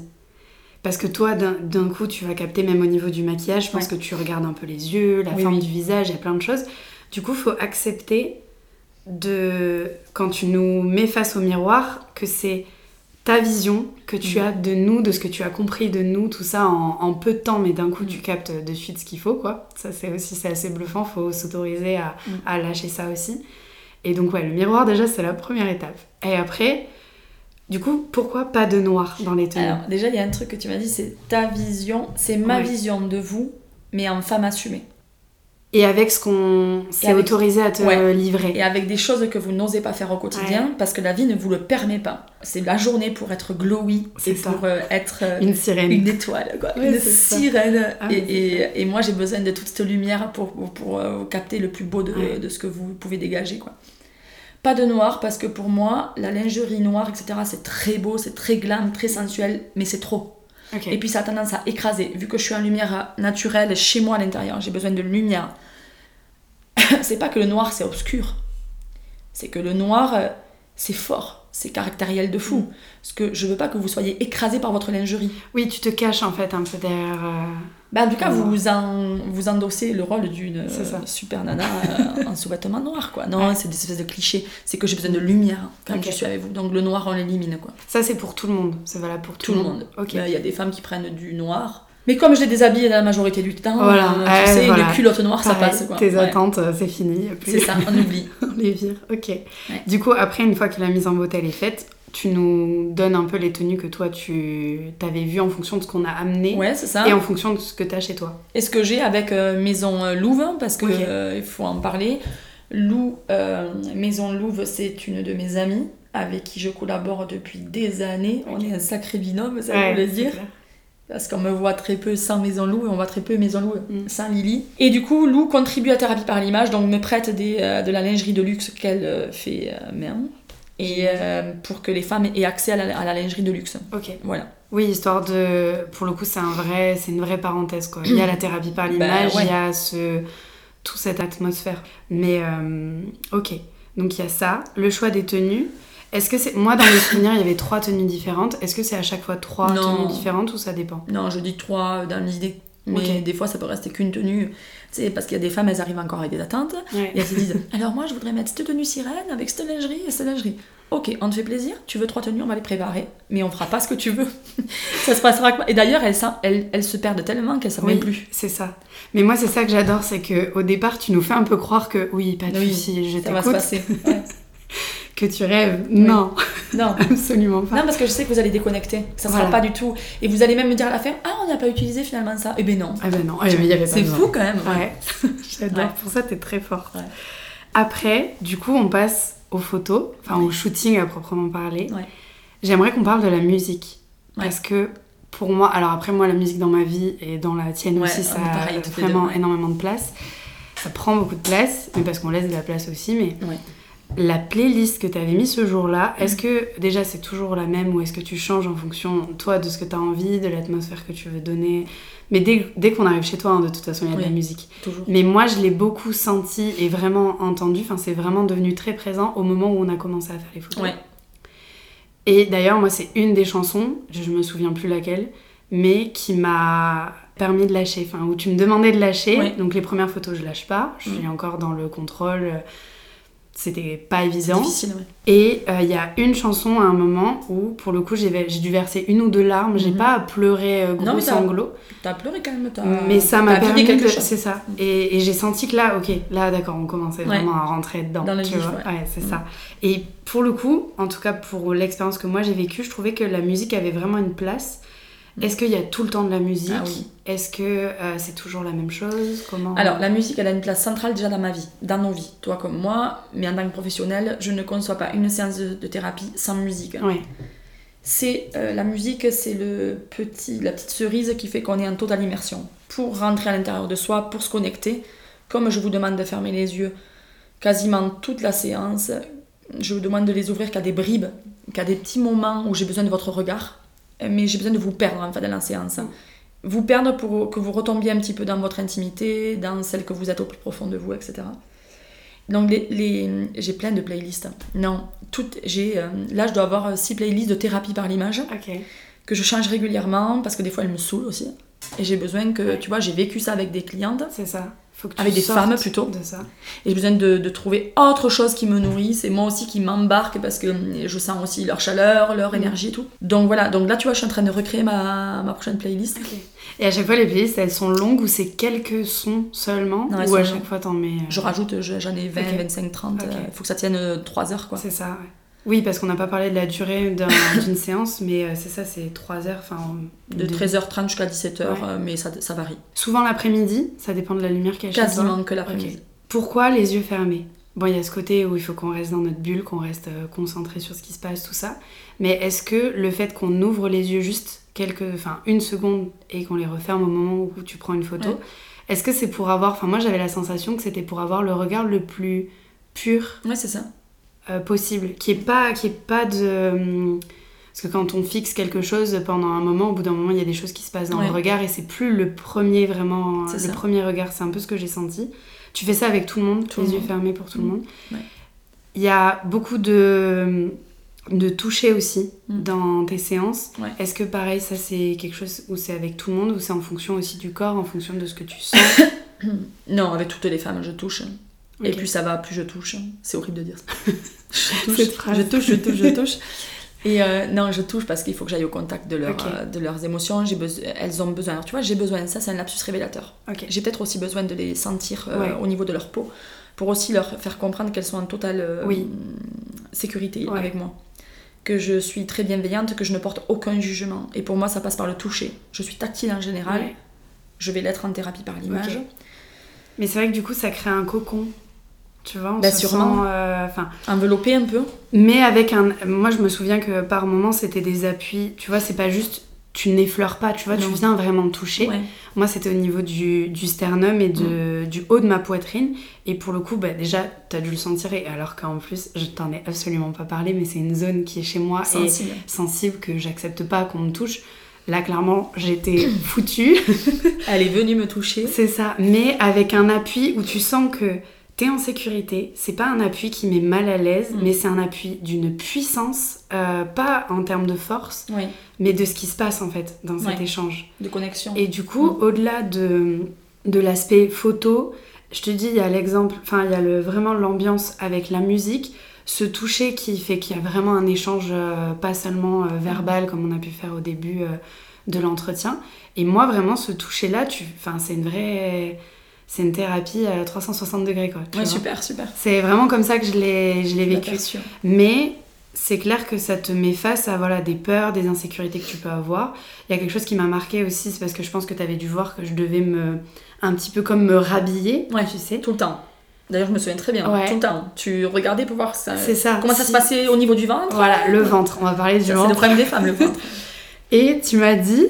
Parce que toi, d'un d'un coup, tu vas capter, même au niveau du maquillage, je pense Ouais. que tu regardes un peu les yeux, la Oui, forme oui. du visage, il y a plein de choses. Du coup, faut accepter de, quand tu nous mets face au miroir, que c'est ta vision que tu Mm. as de nous, de ce que tu as compris de nous, tout ça en, en peu de temps, mais d'un coup Mm. tu captes de suite ce qu'il faut, quoi. Ça c'est aussi c'est assez bluffant, faut s'autoriser à, Mm. à lâcher ça aussi. Et donc ouais, le miroir déjà c'est la première étape. Et après, du coup, pourquoi pas de noir dans les tenues? Alors, déjà, il y a un truc que tu m'as dit, c'est ta vision, c'est ma Ouais. vision de vous, mais en femme assumée. Et avec ce qu'on s'est avec- autorisé à te Ouais. livrer. Et avec des choses que vous n'osez pas faire au quotidien, parce que la vie ne vous le permet pas. C'est la journée pour être glowy C'est pour euh, être euh, Une sirène. une étoile, quoi. Ouais, une sirène. Ah, et, mais et- et moi, j'ai besoin de toute cette lumière pour, pour, pour, euh, capter le plus beau de, de ce que vous pouvez dégager, quoi. Pas de noir, parce que pour moi, la lingerie noire, etc., c'est très beau, c'est très glam, très sensuel, mais c'est trop. Et puis ça a tendance à écraser. Vu que je suis en lumière naturelle chez moi à l'intérieur, j'ai besoin de lumière. c'est pas que le noir c'est obscur. C'est que le noir euh, c'est fort, c'est caractériel de fou. Parce que je veux pas que vous soyez écrasé par votre lingerie. Oui, tu te caches en fait un peu derrière. euh, Bah, en tout cas, noir. vous, en, vous endossez le rôle d'une euh, super nana euh, en sous-vêtements noirs, quoi. Non, Ouais. c'est des espèces de clichés. C'est que j'ai besoin de lumière quand je suis avec vous. Donc le noir, on l'élimine, quoi. Ça c'est pour tout le monde. C'est valable pour tout, Tout le monde. Ok. Il y a des femmes qui prennent du noir. Mais comme je les déshabille la majorité du temps, Voilà. euh, tu sais, voilà. une culotte noire, ça passe, quoi. Tes Ouais. attentes, euh, c'est fini. C'est ça, on oublie. On les vire, ok. Du coup, après, une fois que la mise en beauté elle est faite, tu nous donnes un peu les tenues que toi tu t'avais vues en fonction de ce qu'on a amené Ouais, c'est ça. et en fonction de ce que tu as chez toi. Et ce que j'ai avec euh, Maison euh, Louve, parce que Ok. euh, il faut en parler. Lou, Maison Louve, c'est une de mes amies avec qui je collabore depuis des années. On est un sacré binôme, ça Ouais, veut le dire. clair. Parce qu'on me voit très peu sans Maison Lou et on voit très peu Maison Lou Mm. sans Lily. Et du coup, Lou contribue à Thérapie par l'image, donc me prête des, euh, de la lingerie de luxe qu'elle euh, fait euh, main. Et euh, pour que les femmes aient accès à la, à la lingerie de luxe. Ok. Voilà. Oui, histoire de. Pour le coup, c'est un vrai, c'est une vraie parenthèse quoi. Il y a la thérapie par l'image, Bah, ouais. il y a ce, toute cette atmosphère. Mais ok. Donc il y a ça, le choix des tenues. Est-ce que c'est moi dans mes souvenirs il y avait trois tenues différentes. Est-ce que c'est à chaque fois trois Non. tenues différentes ou ça dépend? Non, je dis trois dans l'idée. Mais des fois, ça peut rester qu'une tenue. Sais, parce qu'il y a des femmes, elles arrivent encore avec des attentes. Ouais. Et elles se disent Alors, moi, je voudrais mettre cette tenue sirène avec cette lingerie et cette lingerie. Ok, on te fait plaisir, tu veux trois tenues, on va les préparer, mais on fera pas ce que tu veux. ça se passera. Et d'ailleurs, elles, elles, elles, se perdent tellement qu'elles savent oui, plus. C'est ça. Mais moi, c'est ça que j'adore, c'est que au départ, tu nous fais un peu croire que oui, pas de Oui, soucis, je ça va se t'écoute. passer. Ouais. Que tu rêves. Non, Non. absolument pas. Non, parce que je sais que vous allez déconnecter. Ça sera Voilà. pas du tout. Et vous allez même me dire à la fin Ah, on n'a pas utilisé finalement ça. Eh ben non. Ah ben non, avait pas C'est fou quand même. Ouais, j'adore. Ouais. Pour ça, t'es très forte. Ouais. Après, du coup, on passe aux photos, enfin au shooting à proprement parler. Ouais. J'aimerais qu'on parle de la musique. Parce que pour moi, alors après, moi, la musique dans ma vie et dans la tienne aussi, ça pareil, a vraiment énormément de place. Ça prend beaucoup de place, mais parce qu'on laisse de la place aussi. Mais Ouais. La playlist que tu avais mis ce jour-là, est-ce que déjà c'est toujours la même ou est-ce que tu changes en fonction, toi, de ce que tu as envie, de l'atmosphère que tu veux donner? Mais dès, dès qu'on arrive chez toi, hein, de toute façon, il y a de la musique. Toujours. Mais moi, je l'ai beaucoup senti et vraiment entendu. Enfin, c'est vraiment devenu très présent au moment où on a commencé à faire les photos. Ouais. Et d'ailleurs, moi, c'est une des chansons, je me souviens plus laquelle, mais qui m'a permis de lâcher. Enfin, où tu me demandais de lâcher. Ouais. Donc, les premières photos, je lâche pas. Je suis Mm. encore dans le contrôle. C'était pas évident. difficile, ouais. Et euh, il y a une chanson à un moment où, pour le coup, j'ai dû verser une ou deux larmes. J'ai Mhm. pas pleuré euh, gros Non, mais t'as- sanglots. T'as pleuré quand même. Mais ça m'a permis quelque de... chose. C'est ça. Et, et j'ai senti que là, ok, là d'accord, on commençait Ouais. vraiment à rentrer dedans. Dans tu vois. ouais. c'est Mm. ça. Et pour le coup, en tout cas pour l'expérience que moi j'ai vécue, je trouvais que la musique avait vraiment une place. Est-ce qu'il y a tout le temps de la musique Mm. Ah oui. Est-ce que euh, c'est toujours la même chose Comment Alors, la musique, elle a une place centrale déjà dans ma vie, dans nos vies, toi comme moi, mais en tant que professionnelle, je ne conçois pas une séance de, thérapie sans musique. Ouais, C'est euh, la musique, c'est le petit, la petite cerise qui fait qu'on est en totale immersion. Pour rentrer à l'intérieur de soi, pour se connecter, comme je vous demande de fermer les yeux quasiment toute la séance, je vous demande de les ouvrir qu'à des bribes, qu'à des petits moments où j'ai besoin de votre regard, mais j'ai besoin de vous perdre en fait dans la séance. Vous perdre pour que vous retombiez un petit peu dans votre intimité, dans celle que vous êtes au plus profond de vous, etc. Donc les, les- j'ai plein de playlists. Non, toutes, j'ai, euh, là je dois avoir six playlists de thérapie par l'image que je change régulièrement parce que des fois elles me saoulent aussi. Et j'ai besoin que, tu vois, j'ai vécu ça avec des clientes C'est ça. Faut que tu Avec des femmes, plutôt. De ça. et j'ai besoin de, de trouver autre chose qui me nourrisse et moi aussi qui m'embarque parce que je sens aussi leur chaleur, leur Mm. énergie et tout. Donc voilà, donc là tu vois, je suis en train de recréer ma, ma prochaine playlist. Et à chaque fois, les playlists, elles sont longues ou c'est quelques sons seulement? Non, Ou à chaque fois, t'en mets. euh, Je rajoute, je- j'en ai 20, Ok. 25, 30. Il faut que ça tienne 3 heures quoi. C'est ça, ouais. Oui, parce qu'on n'a pas parlé de la durée d'un- d'une séance, mais euh, c'est ça, c'est 3 heures. Enfin, De 13h30 jusqu'à 17h, Ouais. euh, mais ça, ça varie. Souvent l'après-midi, ça dépend de la lumière chez toi. Quasiment que l'après-midi. Pourquoi les yeux fermés? Bon, il y a ce côté où il faut qu'on reste dans notre bulle, qu'on reste euh, concentré sur ce qui se passe, tout ça. Mais est-ce que le fait qu'on ouvre les yeux juste quelques, enfin une seconde et qu'on les referme au moment où tu prends une photo, Ouais. est-ce que c'est pour avoir, enfin moi j'avais la sensation que c'était pour avoir le regard le plus pur Ouais, c'est ça. Euh, possible, qui est pas, qui est pas de parce que quand on fixe quelque chose pendant un moment, au bout d'un moment, il y a des choses qui se passent dans Ouais. le regard et c'est plus le premier vraiment, C'est le ça. premier regard. C'est un peu ce que j'ai senti. Tu fais ça avec tout le monde, Tout les le yeux monde. fermés pour tout le Mm. monde. Ouais. Il y a beaucoup de de toucher aussi Mm. dans tes séances. Ouais. Est-ce que pareil, ça c'est quelque chose où c'est avec tout le monde ou c'est en fonction aussi du corps, en fonction de ce que tu sens? Non, avec toutes les femmes, je touche. Et plus ça va, plus je touche. C'est horrible de dire ça. je, touche, je touche, je touche, je touche. Et euh, non, je touche parce qu'il faut que j'aille au contact de, leur, euh, de leurs émotions. J'ai elles ont besoin. Alors, tu vois, j'ai besoin. Ça, c'est un lapsus révélateur. J'ai peut-être aussi besoin de les sentir euh, Ouais. au niveau de leur peau pour aussi leur faire comprendre qu'elles sont en totale Oui. sécurité Ouais. avec moi. Que je suis très bienveillante, que je ne porte aucun jugement. Et pour moi, ça passe par le toucher. Je suis tactile en général. Ouais. Je vais l'être en thérapie par l'image. Mais c'est vrai que du coup, ça crée un cocon. Tu vois, on Bah, se sûrement. sent, euh, enfin, Enveloppé un peu. Mais avec un. Moi, je me souviens que par moments, c'était des appuis. Tu vois, c'est pas juste. Tu n'effleures pas, tu vois, tu Non. viens vraiment toucher. Ouais. Moi, c'était au niveau du, du sternum et de, du haut de ma poitrine. Et pour le coup, bah, déjà, t'as dû le sentir. Et alors qu'en plus, je t'en ai absolument pas parlé, mais c'est une zone qui est chez moi Sensible. et sensible que j'accepte pas qu'on me touche. Là, clairement, j'étais foutue. Elle est venue me toucher. C'est ça, mais avec un appui où tu sens que t'es en sécurité. C'est pas un appui qui met mal à l'aise, Mm. mais c'est un appui d'une puissance, euh, pas en termes de force, Oui, mais de ce qui se passe en fait dans cet Ouais. échange. de connexion. Et du coup, Mm. au-delà de, de l'aspect photo, je te dis, il y a l'exemple, enfin, il y a le, vraiment l'ambiance avec la musique. ce toucher qui fait qu'il y a vraiment un échange, euh, pas seulement euh, verbal comme on a pu faire au début de l'entretien. Et moi, vraiment, ce toucher-là, tu... enfin, c'est une vraie. C'est une thérapie à 360 degrés, quoi. Ouais, super, super. C'est vraiment comme ça que je l'ai je l'ai vécu. Mais c'est clair que ça te met face à voilà, des peurs, des insécurités que tu peux avoir. Il y a quelque chose qui m'a marqué aussi, c'est parce que je pense que tu avais dû voir que je devais me. un petit peu comme me rhabiller, Ouais. tu sais. Tout le temps. D'ailleurs, je me souviens très bien. Ouais. Tout le temps. Tu regardais pour voir ça. C'est ça. Comment ça Si- se passait au niveau du ventre? Voilà, le ventre. On va parler du Ça, C'est ventre. le problème des femmes, le ventre. Et tu m'as dit,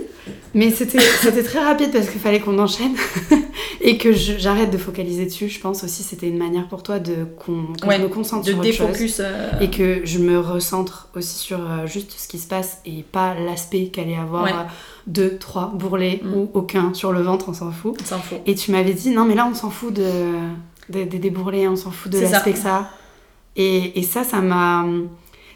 mais c'était très rapide parce qu'il fallait qu'on enchaîne et que j'arrête de focaliser dessus. Je pense aussi c'était une manière pour toi de qu'on Ouais, me concentre de sur autre chose euh, et que je me recentre aussi sur euh, juste ce qui se passe et pas l'aspect qu'allait avoir Ouais. euh, deux, trois bourrelets Mm. ou aucun sur le ventre, on s'en fout. On s'en fout. Et tu m'avais dit, non mais là on s'en fout de, de- des- des bourrelets, on s'en fout de l'aspect que ça. Et, et ça, ça m'a...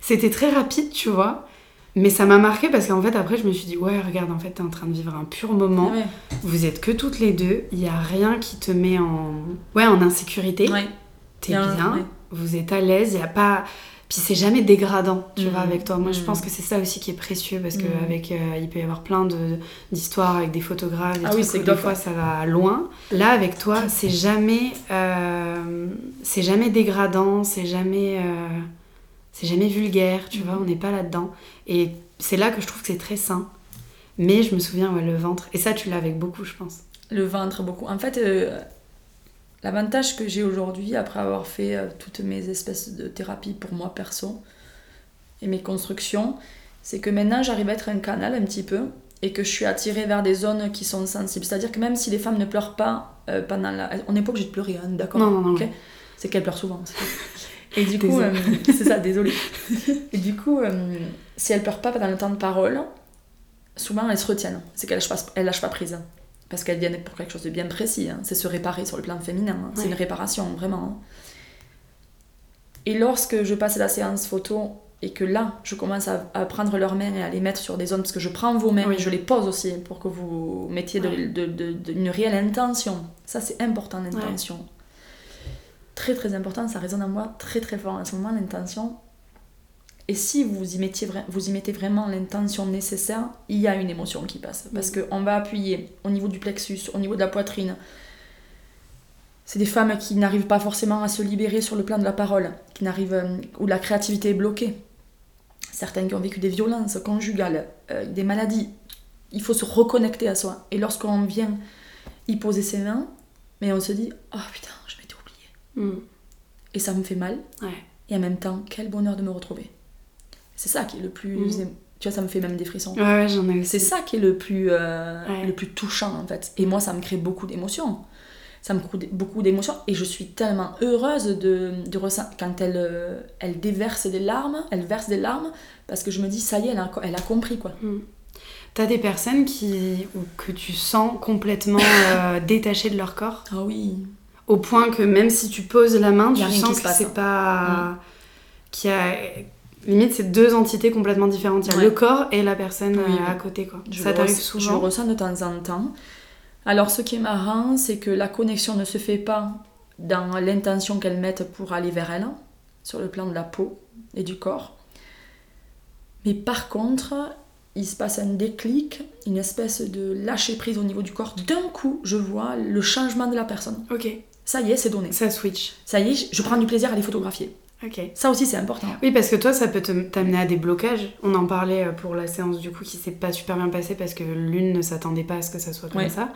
C'était très rapide, tu vois. Mais ça m'a marqué parce qu'en fait, après, je me suis dit, ouais, regarde, en fait, t'es en train de vivre un pur moment. Ouais. Vous êtes que toutes les deux. Il y a rien qui te met en... Ouais, en insécurité. Ouais. T'es bien. ouais. Vous êtes à l'aise. Il y a pas... Puis c'est jamais dégradant, tu Mhm. vois, avec toi. Moi, je Mhm. pense que c'est ça aussi qui est précieux parce que Mhm. avec, euh, il peut y avoir plein de- d'histoires avec des photographes, des Ah oui, trucs c'est où des fois ça va loin. Là, avec toi, c'est jamais, euh, c'est jamais dégradant, c'est jamais, euh, c'est jamais vulgaire, tu vois. On n'est pas là-dedans. Et c'est là que je trouve que c'est très sain. Mais je me souviens, ouais, le ventre. Et ça, tu l'as avec beaucoup, je pense. Le ventre, beaucoup. En fait, euh, l'avantage que j'ai aujourd'hui, après avoir fait euh, toutes mes espèces de thérapies pour moi perso et mes constructions, c'est que maintenant j'arrive à être un canal un petit peu et que je suis attirée vers des zones qui sont sensibles. C'est-à-dire que même si les femmes ne pleurent pas euh, pendant la... On n'est pas obligé de pleurer, hein, d'accord Non, non, non, ok ouais. C'est qu'elles pleurent souvent. Et du coup, euh, c'est ça, désolée. Et du coup, euh, si elles pleurent pas pendant le temps de parole, souvent elles se retiennent. C'est qu'elles lâchent pas, elles lâchent pas prise. Parce qu'elles viennent pour quelque chose de bien précis. hein. C'est se réparer sur le plan féminin. hein. C'est Ouais. une réparation, vraiment. hein. Et lorsque je passe la séance photo et que là, je commence à, à prendre leurs mains et à les mettre sur des zones, parce que je prends vos mains Oui. et je les pose aussi pour que vous mettiez de- Ouais. de- de- de- une réelle intention. Ça, c'est important, l'intention. Très très important, ça résonne en moi très très fort en ce moment, l'intention. Et si vous y, mettiez vous y mettez vraiment l'intention nécessaire, il y a une émotion qui passe. Parce qu'on va appuyer au niveau du plexus, au niveau de la poitrine. C'est des femmes qui n'arrivent pas forcément à se libérer sur le plan de la parole, qui n'arrivent, euh, où la créativité est bloquée. Certaines qui ont vécu des violences conjugales, euh, des maladies. Il faut se reconnecter à soi. Et lorsqu'on vient y poser ses mains, mais on se dit Oh putain, je. Mm. Et ça me fait mal. Ouais. Et en même temps, quel bonheur de me retrouver. C'est ça qui est le plus. Mhm. Tu vois, ça me fait même des frissons. Ouais, ouais, j'en ai. C'est ça qui est le plus, euh, Ouais. le plus touchant en fait. Et moi, ça me crée beaucoup d'émotions. Ça me crée beaucoup d'émotions. Et je suis tellement heureuse de, de ressentir. Quand elle, euh, elle déverse des larmes, elle verse des larmes, parce que je me dis, ça y est, elle a, elle a compris quoi. T'as des personnes qui, ou que tu sens complètement euh, détachées de leur corps? Ah oui. Au point que même si tu poses la main, tu sens se que c'est hein. pas. qu'il y a. Limite, c'est deux entités complètement différentes. Il y a Ouais. le corps et la personne Oui, euh, à côté, quoi. Je Ça t'arrive ress- Je souvent le ressens de temps en temps. Alors, ce qui est marrant, c'est que la connexion ne se fait pas dans l'intention qu'elles mettent pour aller vers elle, sur le plan de la peau et du corps. Mais par contre, il se passe un déclic, une espèce de lâcher prise au niveau du corps. D'un coup, je vois le changement de la personne. Ok, Ça y est, c'est donné. ça switch. Ça y est, je- prends du plaisir à les photographier. Ok. Ça aussi, c'est important. Oui, parce que toi, ça peut te- t'amener à des blocages. On en parlait euh, pour la séance du coup qui s'est pas super bien passée parce que l'une ne s'attendait pas à ce que ça soit comme Ouais. ça.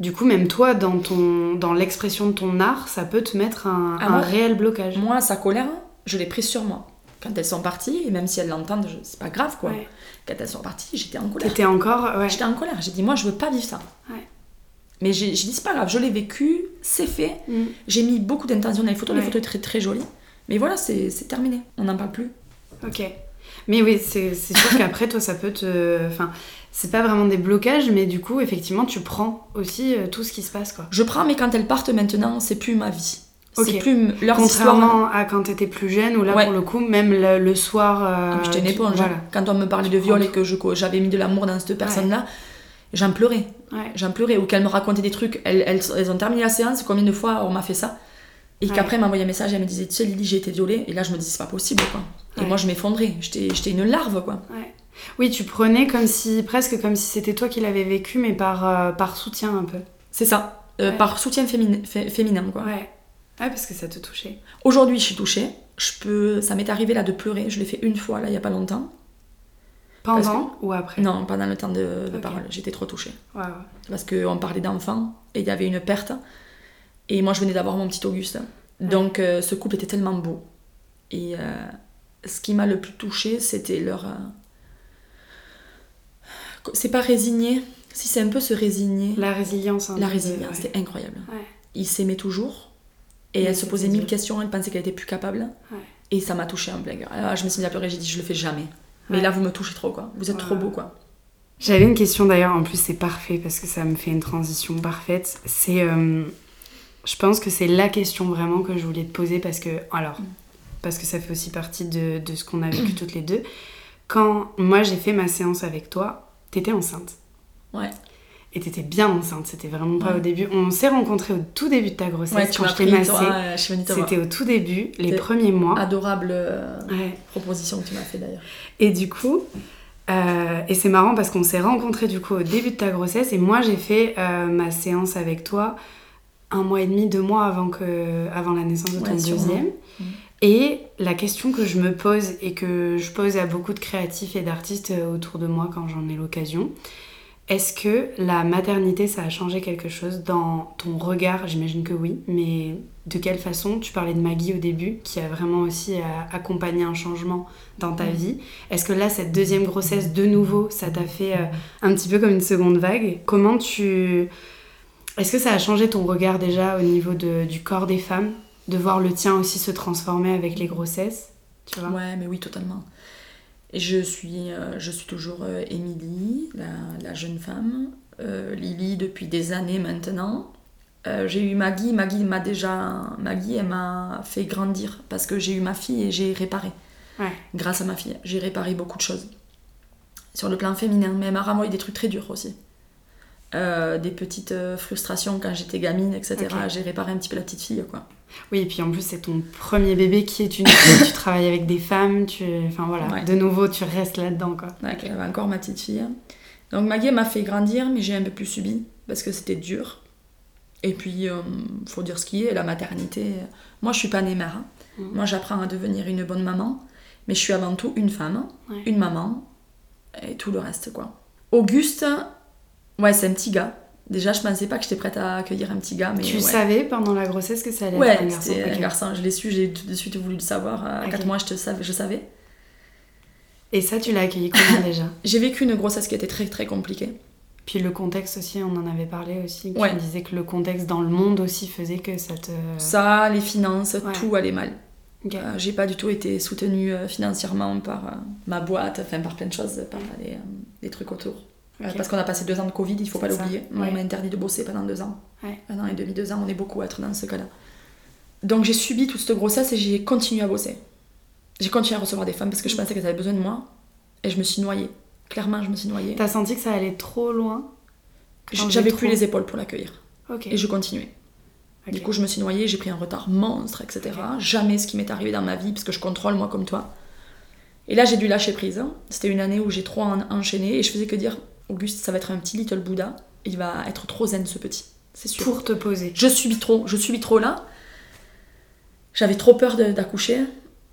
Du coup, même toi, dans, ton, dans l'expression de ton art, ça peut te mettre un, Ah, un moi- réel blocage. Moi, sa colère, je l'ai prise sur moi. Quand elles sont parties, et même si elles l'entendent, c'est pas grave quoi. Ouais. Quand elles sont parties, j'étais en colère. T'étais encore. Ouais. J'étais en colère. J'ai dit, moi, je veux pas vivre ça. Ouais. Mais j'ai dit, c'est pas grave, je l'ai vécu, c'est fait. Mm. J'ai mis beaucoup d'intention dans les photos, les Ouais. photos étaient très, très jolies. Mais voilà, c'est c'est terminé. On n'en parle plus. Ok. Mais oui, c'est c'est sûr qu'après, toi, ça peut te. Enfin, c'est pas vraiment des blocages, mais du coup, effectivement, tu prends aussi euh, tout ce qui se passe, quoi. Je prends, mais quand elles partent maintenant, c'est plus ma vie. C'est plus histoires. Contrairement à quand t'étais plus jeune, où là, Ouais. pour le coup, même le, le soir. euh, Ah, J'étais une tu- éponge. Voilà. Quand on me parlait de viol et que j'avais mis de l'amour dans cette personne-là, j'en pleurais. Ouais. J'en pleurais. Ou qu'elles me racontaient des trucs. Elles, elles, elles ont terminé la séance. Combien de fois on m'a fait ça Et qu'après, elle m'a envoyé un message, elle me disait, tu sais, Lily, j'ai été violée. Et là, je me dis, c'est pas possible, quoi. Et moi, je m'effondrais. J'étais une larve, quoi. Oui, tu prenais comme si, presque comme si c'était toi qui l'avais vécu, mais par, euh, par soutien un peu. C'est ça. Euh. Par soutien féminin, fé- féminin, quoi. Ouais. Ouais, parce que ça te touchait. Aujourd'hui, je suis touchée. Je peux... Ça m'est arrivé là de pleurer. Je l'ai fait une fois, là, il y a pas longtemps. Pendant ou après Non, pendant le temps de, de parole. J'étais trop touchée. Parce qu'on parlait d'enfants et il y avait une perte. Et moi, je venais d'avoir mon petit Auguste. Donc, euh, ce couple était tellement beau. Et euh, ce qui m'a le plus touchée, c'était leur. euh, C'est pas résigner. Si c'est un peu se résigner. La résilience. un La résilience, ouais. c'était incroyable. Ouais. Il s'aimait toujours. Et elle se posait mille questions, elle pensait qu'elle était plus capable. Et ça m'a touchée en plein cœur. Alors, je me suis mis à pleurer, j'ai dit, je le fais jamais. Mais Ouais. là, vous me touchez trop, quoi. Vous êtes trop beau, quoi. J'avais une question d'ailleurs, en plus c'est parfait parce que ça me fait une transition parfaite. C'est. euh, je pense que c'est la question vraiment que je voulais te poser parce que. Alors, parce que ça fait aussi partie de, de ce qu'on a vécu toutes les deux. Quand moi j'ai fait ma séance avec toi, t'étais enceinte. Ouais. Et t'étais bien enceinte, c'était vraiment pas Ouais. au début. On s'est rencontrés au tout début de ta grossesse Ouais, tu quand m'as je t'ai massée. euh. C'était au tout début, les premiers mois. Adorable euh, Ouais. proposition que tu m'as fait d'ailleurs. Et du coup, euh, et c'est marrant parce qu'on s'est rencontrés du coup au début de ta grossesse et moi j'ai fait euh, ma séance avec toi un mois et demi, deux mois avant, que, avant la naissance de ton deuxième. Mhm. Et la question que je me pose et que je pose à beaucoup de créatifs et d'artistes autour de moi quand j'en ai l'occasion, est-ce que la maternité ça a changé quelque chose dans ton regard? J'imagine que oui, mais de quelle façon? Tu parlais de Maggie au début qui a vraiment aussi euh, accompagné un changement dans ta Mhm. vie. Est-ce que là, cette deuxième grossesse, de nouveau, ça t'a fait euh, un petit peu comme une seconde vague? Comment tu... Est-ce que ça a changé ton regard déjà au niveau de- du corps des femmes? De voir le tien aussi se transformer avec les grossesses? Tu vois? Ouais, mais oui, totalement. Je suis, euh, je suis toujours euh, Émilie, la, la jeune femme. Euh, Lily depuis des années maintenant. J'ai eu Maggie. Maggie m'a déjà. Maggie, elle m'a fait grandir parce que j'ai eu ma fille et j'ai réparé. Ouais. Grâce à ma fille, j'ai réparé beaucoup de choses. Sur le plan féminin, mais elle m'a renvoyé des trucs très durs aussi. Euh, des petites euh, frustrations quand j'étais gamine, etc. J'ai réparé un petit peu la petite fille, quoi. Oui, et puis en plus, c'est ton premier bébé qui est une fille, tu travailles avec des femmes, tu... Enfin voilà, Ouais. de nouveau, tu restes là-dedans, quoi. Ouais, j'avais encore ma petite fille. Donc Maggie m'a fait grandir, mais j'ai un peu plus subi parce que c'était dur. Et puis, euh, faut dire ce qui est, la maternité. Moi, je suis pas née mère. hein. Mhm. Moi, j'apprends à devenir une bonne maman, mais je suis avant tout une femme, Ouais. une maman, et tout le reste, quoi. Auguste, ouais, c'est un petit gars. Déjà, je pensais pas que j'étais prête à accueillir un petit gars, mais tu ouais. savais pendant la grossesse que ça allait être Ouais, un garçon c'était un ok. garçon. Je l'ai su, j'ai tout de suite voulu le savoir. À Ok. 4 mois, je, te savais, je savais. Et ça, tu l'as accueilli comment déjà? J'ai vécu une grossesse qui était très très compliquée. Puis le contexte aussi, on en avait parlé aussi. Tu Ouais. disais que le contexte dans le monde aussi faisait que ça te. Ça, les finances, Ouais. tout allait mal. Euh, j'ai pas du tout été soutenue euh, financièrement par euh, ma boîte, enfin par plein de choses, par les, euh, les trucs autour. Parce qu'on a passé deux ans de Covid, il faut pas l'oublier. Ouais. On m'a interdit de bosser pendant deux ans. Ouais. Un an et demi, deux ans, on est beaucoup à être dans ce cas-là. Donc j'ai subi toute cette grossesse et j'ai continué à bosser. J'ai continué à recevoir des femmes parce que je pensais qu'elles avaient besoin de moi. Et je me suis noyée. Clairement, je me suis noyée. T'as senti que ça allait trop loin J'avais faisais plus trop les épaules pour l'accueillir. Et je continuais. Du coup, je me suis noyée, j'ai pris un retard monstre, etc. Jamais ce qui m'est arrivé dans ma vie, parce que je contrôle moi comme toi. Et là, j'ai dû lâcher prise. C'était une année où j'ai trop en- enchaîné et je faisais que dire Auguste, ça va être un petit little Bouddha. Il va être trop zen ce petit, c'est sûr. Pour te poser. Je subis trop, je subis trop là. J'avais trop peur d'accoucher,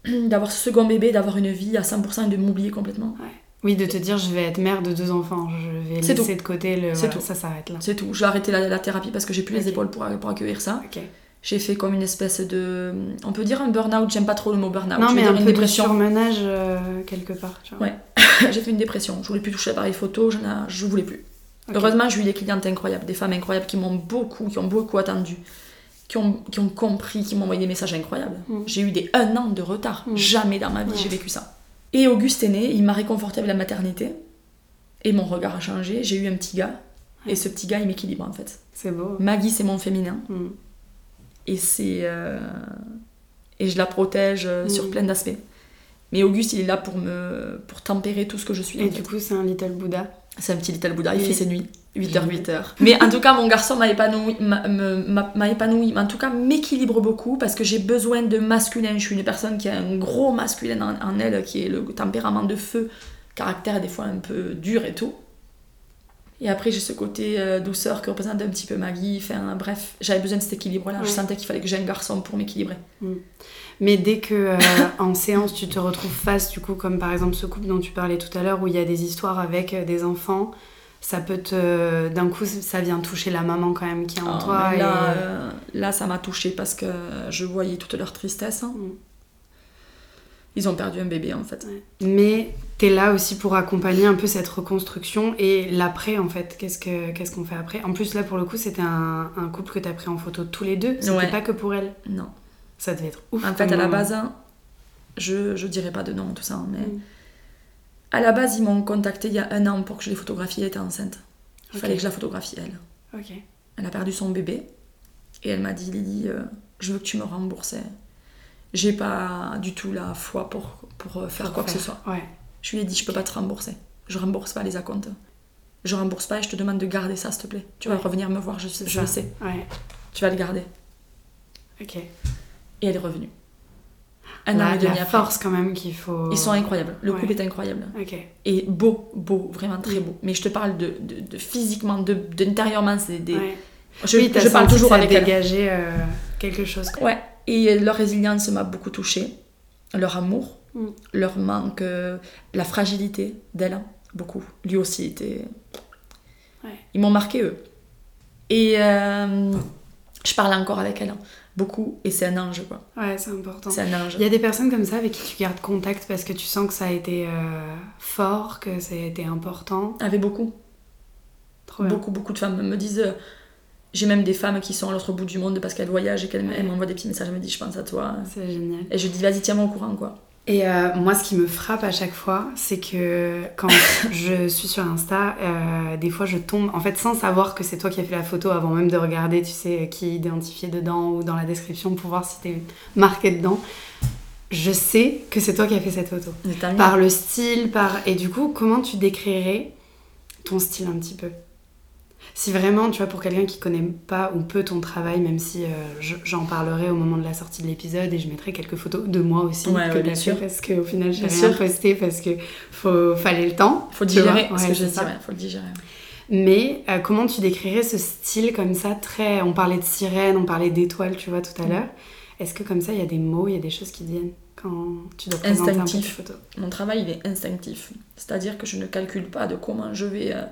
d'avoir ce second bébé, d'avoir une vie à 100% et de m'oublier complètement. Oui, de te dire je vais être mère de deux enfants, je vais C'est laisser tout. de côté le. C'est voilà, tout. ça s'arrête là. C'est tout. J'ai arrêté la, la thérapie parce que j'ai plus les épaules pour, pour accueillir ça. Ok. J'ai fait comme une espèce de. On peut dire un burn-out, j'aime pas trop le mot burn-out. non, je mais dire un une peu de dépression. surmenage euh, quelque part. Tu vois. Ouais. j'ai fait une dépression. Je voulais plus toucher l'appareil photo, je, je voulais plus. Heureusement, j'ai eu des clientes incroyables, des femmes incroyables qui m'ont beaucoup, qui ont beaucoup attendu, qui ont, qui ont compris, qui m'ont envoyé des messages incroyables. Mm. J'ai eu des un an de retard. Mm. Jamais dans ma vie Ouais. j'ai vécu ça. Et Auguste est né, il m'a réconforté avec la maternité. Et mon regard a changé. J'ai eu un petit gars. Ouais. Et ce petit gars, il m'équilibre en fait. C'est beau. Maggie, c'est mon féminin. Mm. Et c'est. euh, Et je la protège euh, Mm. sur plein d'aspects. Mais Auguste, il est là pour me pour tempérer tout ce que je suis. Et du fait. coup, c'est un little Bouddha. C'est un petit little Bouddha, il Et- fait ses nuits. 8h, 8h. Mais en tout cas, mon garçon m'a épanoui, m'a- épanoui, mais en tout cas m'équilibre beaucoup parce que j'ai besoin de masculin. Je suis une personne qui a un gros masculin en, en elle, qui est le tempérament de feu, caractère des fois un peu dur et tout. Et après, j'ai ce côté euh, douceur que représente un petit peu Maggie. Enfin, bref, j'avais besoin de cet équilibre-là. Je sentais qu'il fallait que j'ai un garçon pour m'équilibrer. Mais dès que euh, en séance tu te retrouves face, du coup, comme par exemple ce couple dont tu parlais tout à l'heure, où il y a des histoires avec euh, des enfants, ça peut te. D'un coup, ça vient toucher la maman quand même qui est en Ah, toi. mais et- là, là, ça m'a touchée parce que je voyais toute leur tristesse. hein. Mm. Ils ont perdu un bébé en fait. Mais t'es là aussi pour accompagner un peu cette reconstruction et l'après en fait. Qu'est-ce que qu'est-ce qu'on fait après? En plus là pour le coup c'était un, un couple que t'as pris en photo tous les deux. C'était Ouais. pas que pour elle. Non. Ça devait être ouf. En fait, à la base, je, je dirais pas de nom, tout ça, hein, mais Mm. à la base, ils m'ont contacté il y a un an pour que je les photographie. Elle était enceinte. Il fallait que je la photographie, elle. Ok. Elle a perdu son bébé et elle m'a dit Lily, euh, je veux que tu me rembourses. J'ai pas du tout la foi pour, pour euh, faire Pour quoi que ce soit. Ouais. Je lui ai dit Je peux pas te rembourser. Je rembourse pas les acomptes. Je rembourse pas et je te demande de garder ça, s'il te plaît. Tu vas Ouais. revenir me voir, je, sais- je le sais. Ouais. Tu vas le garder. Ok. Et elle est revenue. Un an et demi après. force quand même qu'il faut. Ils sont incroyables. Le couple est incroyable. Ok. Et beau, beau, vraiment très beau. Mais je te parle de, de, de physiquement, de, d'intérieurement, c'est des. Je, oui, je parle toujours avec elle. dégageait euh, quelque chose. Ouais. Et leur résilience m'a beaucoup touchée. Leur amour, Mm. leur manque, euh, la fragilité d'elle, beaucoup. Lui aussi était. Ouais. Ils m'ont marqué eux. Et euh, je parle encore avec elle, beaucoup. Et c'est un ange, quoi. Ouais, c'est important. C'est un ange. Il y a des personnes comme ça avec qui tu gardes contact parce que tu sens que ça a été euh, fort, que ça a été important. Avait beaucoup. Trop bien. Beaucoup, beaucoup de femmes me disent. J'ai même des femmes qui sont à l'autre bout du monde parce qu'elles voyagent et qu'elles Ouais. m'envoient des petits messages. Elles me disent Je pense à toi. C'est génial. Et je dis Vas-y, tiens-moi au courant, quoi. Et euh, moi, ce qui me frappe à chaque fois, c'est que quand je suis sur Insta, euh, des fois je tombe, en fait, sans savoir que c'est toi qui as fait la photo avant même de regarder, tu sais, qui est identifié dedans ou dans la description pour voir si t'es marqué dedans. Je sais que c'est toi qui as fait cette photo. Par le style, par. Et du coup, comment tu décrirais ton style un petit peu? Si vraiment, tu vois, pour quelqu'un qui connaît pas ou peu ton travail, même si euh, je- j'en parlerai au moment de la sortie de l'épisode et je mettrai quelques photos de moi aussi Ouais, que ouais, bien sûr. parce qu'au final, j'ai rien sûr. posté parce que faut, fallait le temps. Faut digérer, ce Ouais, que je dis, faut le digérer. Mais euh, comment tu décrirais ce style comme ça, très. On parlait de sirène, on parlait d'étoiles, tu vois, tout à Mm. l'heure. Est-ce que comme ça, il y a des mots, il y a des choses qui viennent quand tu dois présenter un peu tes Instinctif. photos? Mon travail, il est instinctif. C'est-à-dire que je ne calcule pas de comment je vais euh,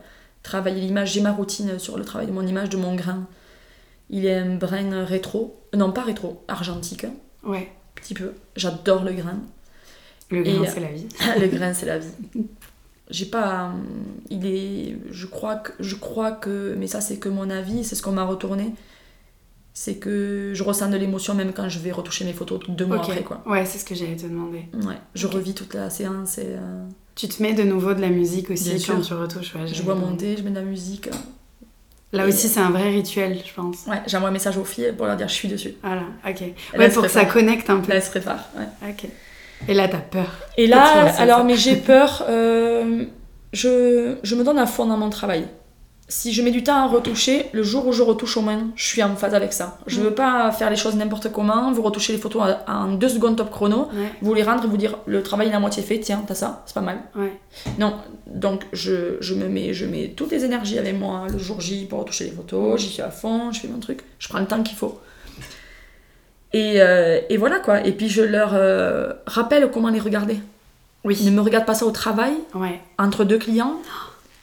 travailler l'image. J'ai ma routine sur le travail de mon image, de mon grain. Il est un brin rétro. Non, pas rétro, argentique, un Ouais, petit peu. J'adore le grain. le grain, Et- c'est la vie. le grain, c'est la vie. J'ai pas. euh, Il est. Je crois que. Je crois que. Mais ça, c'est que mon avis, c'est ce qu'on m'a retourné. C'est que je ressens de l'émotion même quand je vais retoucher mes photos deux mois Ok. après, quoi. Ouais, c'est ce que j'allais te demander. Ouais, je Ok. revis toute la séance et euh, Tu te mets de nouveau de la musique aussi Bien quand sûr. tu retouches. Ouais, je vois te monter, je mets de la musique. Là Et- aussi, c'est un vrai rituel, je pense. Ouais, j'envoie un message aux filles pour leur dire je suis dessus. Voilà, ok. Ouais, là, pour que ça connecte un peu. Là, elles se préparent. ouais. Ok. Et là, t'as peur. Et là, alors, mais j'ai peur. euh, je, je me donne à fond dans mon travail. Si je mets du temps à retoucher, le jour où je retouche au moins, je suis en phase avec ça. Je Mm. veux pas faire les choses n'importe comment, vous retouchez les photos en- deux secondes top chrono, Ouais, vous les rendre et vous dire le travail il est à moitié fait, tiens, t'as ça, c'est pas mal. ouais. Non, donc je, je me mets, je mets toutes les énergies avec moi le jour J pour retoucher les photos, j'y suis à fond, je fais mon truc, je prends le temps qu'il faut. Et, euh, et voilà quoi. Et puis je leur euh, rappelle comment les regarder. Ne Oui. me regarde pas ça au travail, Ouais. entre deux clients,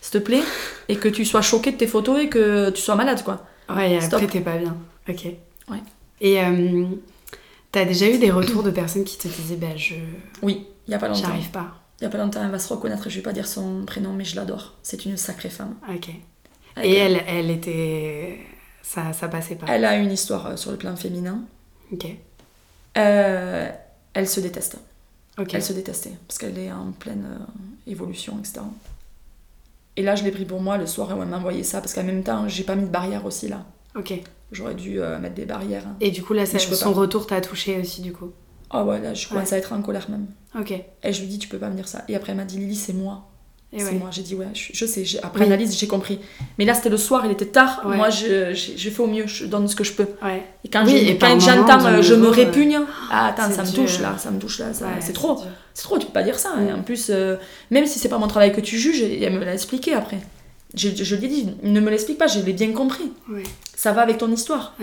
s'il te plaît, et que tu sois choqué de tes photos et que tu sois malade quoi. Ouais, et après, t'es pas bien. Ok. Ouais. Et euh, t'as déjà eu des retours de personnes qui te disaient, bah, je. Oui, il y a pas longtemps. J'arrive pas. Il y a pas longtemps, elle va se reconnaître, je vais pas dire son prénom, mais je l'adore. C'est une sacrée femme. Ok. Avec Et elle. elle, elle était. Ça, ça passait pas. Elle a une histoire euh, sur le plan féminin. Ok. Euh, elle se déteste. Ok. Elle se détestait parce qu'elle est en pleine euh, évolution, etc. Et là, je l'ai pris pour moi le soir où elle m'a envoyé ça parce qu'en même temps, j'ai pas mis de barrière aussi là. Ok. J'aurais dû euh, mettre des barrières. Et du coup, là, ça- son pas. retour t'a touché aussi, du coup. Oh ouais, là, je commence à être en colère même. Ok. Et je lui dis, tu peux pas me dire ça. Et après, elle m'a dit, Lily, c'est moi. Et c'est ouais. moi. J'ai dit ouais, je, je sais. Après Oui. analyse, j'ai compris. Mais là, c'était le soir, il était tard. Ouais. Moi, je, j'ai- je fais au mieux, je donne ce que je peux. Ouais. Et quand, Oui, quand moment, j'entends je me euh, répugne, ah, attends, c'est ça me dur. touche là, ça me touche là, c'est trop. C'est trop, tu peux pas dire ça. Et en plus, euh, même si c'est pas mon travail que tu juges, elle me l'a expliqué après. Je, je lui ai dit, ne me l'explique pas, je l'ai bien compris. Ouais. Ça va avec ton histoire.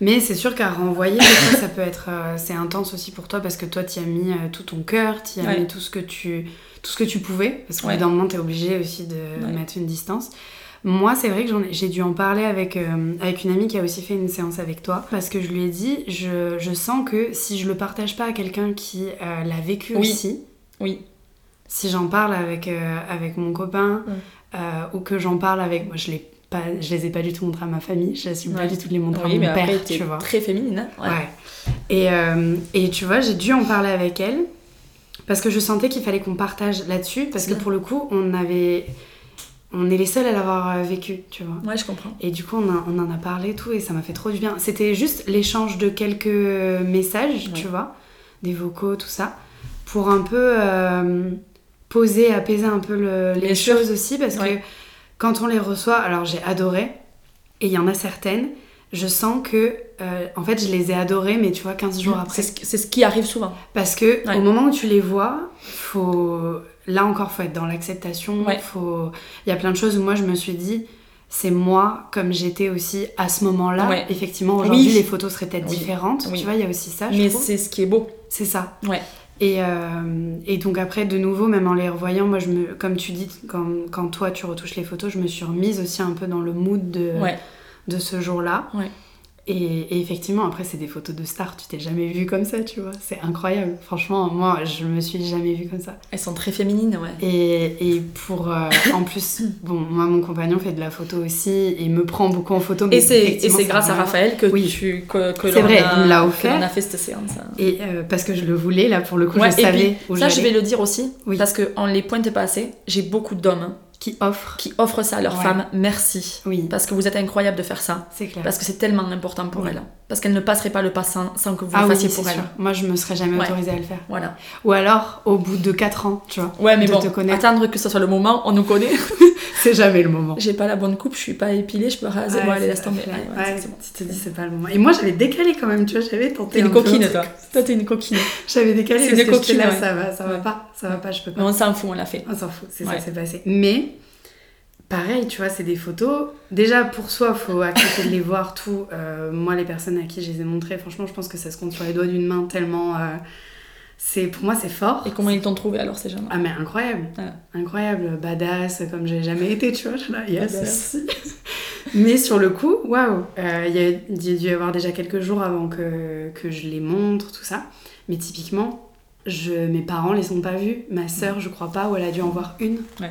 Mais c'est sûr qu'à renvoyer, fois, ça peut être. euh, c'est intense aussi pour toi parce que toi, tu as mis euh, tout ton cœur, tu as Ouais. mis tout ce que tu, tout ce que tu pouvais. Parce qu'au bout d'un moment, tu es obligé aussi de mettre une distance. Moi, c'est vrai que j'ai dû en parler avec, euh, avec une amie qui a aussi fait une séance avec toi. Parce que je lui ai dit, je, je sens que si je le partage pas à quelqu'un qui euh, l'a vécu Oui. aussi, Oui. si j'en parle avec, euh, avec mon copain Mm. ou que j'en parle avec. Moi, je, l'ai pas, je les ai pas du tout montrés à ma famille, je n'assume pas Ouais. du tout de les montrer Oui, à mon mais père, après, tu vois. très féminine. hein. Ouais. Ouais. Et, euh, et tu vois, j'ai dû en parler avec elle parce que je sentais qu'il fallait qu'on partage là-dessus parce que pour le coup, on avait. On est les seuls à l'avoir euh, vécu, tu vois. Ouais, je comprends. Et du coup, on, a- on en a parlé et tout, et ça m'a fait trop du bien. C'était juste l'échange de quelques messages, tu vois, des vocaux, tout ça, pour un peu euh, poser, apaiser un peu le- les Bien sûr. choses aussi, parce que. Quand on les reçoit, alors j'ai adoré, et il y en a certaines, je sens que, euh, en fait, je les ai adorées, mais tu vois, 15 jours après. C'est ce, qui- c'est ce qui arrive souvent. Parce que Ouais. au moment où tu les vois, faut là encore faut être dans l'acceptation. Ouais. Faut il y a plein de choses où moi je me suis dit c'est moi comme j'étais aussi à ce moment-là. Ouais. Effectivement aujourd'hui Oui. les photos seraient peut-être Oui. différentes. Oui. Tu vois il y a aussi ça. je Mais c'est ce qui est beau. c'est ça. Ouais. Et, euh, et donc après de nouveau même en les revoyant moi je me comme tu dis quand, quand toi tu retouches les photos je me suis remise aussi un peu dans le mood de Ouais. de ce jour-là. Ouais. Et, et effectivement, après, c'est des photos de stars. Tu t'es jamais vue comme ça, tu vois. C'est incroyable. Franchement, moi, je me suis jamais vue comme ça. Elles sont très féminines, ouais. Et, et pour. euh, en plus, bon, moi, mon compagnon fait de la photo aussi et me prend beaucoup en photo. mais Et c'est grâce à Raphaël que Oui. tu que, que C'est vrai, a, il l'a que offert. l'on a fait cette séance. hein. Et euh, parce que je le voulais, là, pour le coup, Ouais, je et savais puis, où ça, je vais le dire aussi, Oui. parce qu'on les pointe pas assez. J'ai beaucoup d'hommes Qui offre. qui offrent ça à leurs Ouais. femmes. Merci. Oui, Parce que vous êtes incroyable de faire ça. c'est clair. Parce que c'est tellement important pour Oui. elles. Parce qu'elles ne passeraient pas le pas sans, sans que vous ah le fassiez pour elles. sûr. Moi, je me serais jamais Ouais. autorisée à le faire. Voilà. Ou alors, au bout de 4 ans, tu vois. Ouais, mais de bon, te connaître. attendre que ce soit le moment, on nous connaît. C'est jamais le moment. J'ai pas la bonne coupe, je suis pas épilée, je peux raser. Ouais, bon, allez, laisse tomber. ouais, Ouais, c'est bon. tu te dis c'est pas le moment. Et moi j'avais décalé quand même, tu vois, j'avais tenté. T'es une coquine, toi. Toi, t'es une coquine. J'avais décalé C'est une coquine, là, ça va, ça va pas, ça va pas, je peux Mais pas. on s'en fout, on l'a fait. On s'en fout, c'est ça qui s'est passé. Mais pareil, tu vois, c'est des photos. Déjà pour soi, faut accepter de les voir tout. Euh, moi, les personnes à qui je les ai montrées, franchement, je pense que ça se compte sur les doigts d'une main tellement. euh, c'est pour moi c'est fort. Et comment ils t'ont trouvé alors ces gens-là? Ah mais incroyable, Ouais. incroyable, badass comme j'ai jamais été, tu vois. Je suis là, yes, merci. mais sur le coup, waouh, euh, il y a il y a dû y avoir déjà quelques jours avant que, que je les montre, tout ça. Mais typiquement, je, mes parents les ont pas vus, ma sœur je crois pas, ou elle a dû en voir une. Ouais.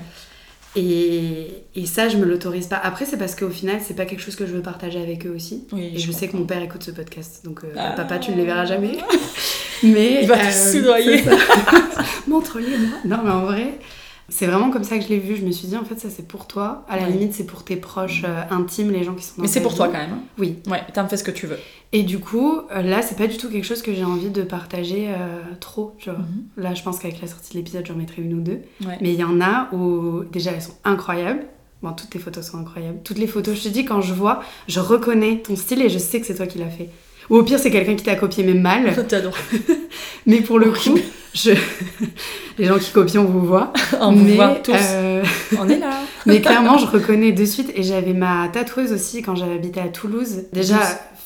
Et, et ça, je me l'autorise pas. Après, c'est parce qu'au final, c'est pas quelque chose que je veux partager avec eux aussi. Oui, Et je, sais que mon père écoute ce podcast, donc euh, Ah. papa, tu ne les verras jamais. Mais Il va te euh, soudoyer. Montre-les moi. Non, mais en vrai, c'est vraiment comme ça que je l'ai vu. Je me suis dit, en fait, ça c'est pour toi. À la Ouais. limite, c'est pour tes proches euh, intimes, les gens qui sont dans Mais c'est pour toi quand même. hein. Oui. Ouais, t'en fais ce que tu veux. Et du coup, euh, là, c'est pas du tout quelque chose que j'ai envie de partager euh, trop, tu vois. Là, je pense qu'avec la sortie de l'épisode, j'en mettrai une ou deux. Ouais. Mais il y en a où, déjà, elles sont incroyables. Bon, toutes tes photos sont incroyables. Toutes les photos, je te dis, quand je vois, je reconnais ton style et je sais que c'est toi qui l'as fait. Ou au pire, c'est quelqu'un qui t'a copié, mais mal. T'adore. Mais pour le coup, je... les gens qui copient, on vous voit. On vous mais, voit tous. euh, On est là. mais clairement, je reconnais de suite. Et j'avais ma tatoueuse aussi quand j'avais habité à Toulouse. Déjà,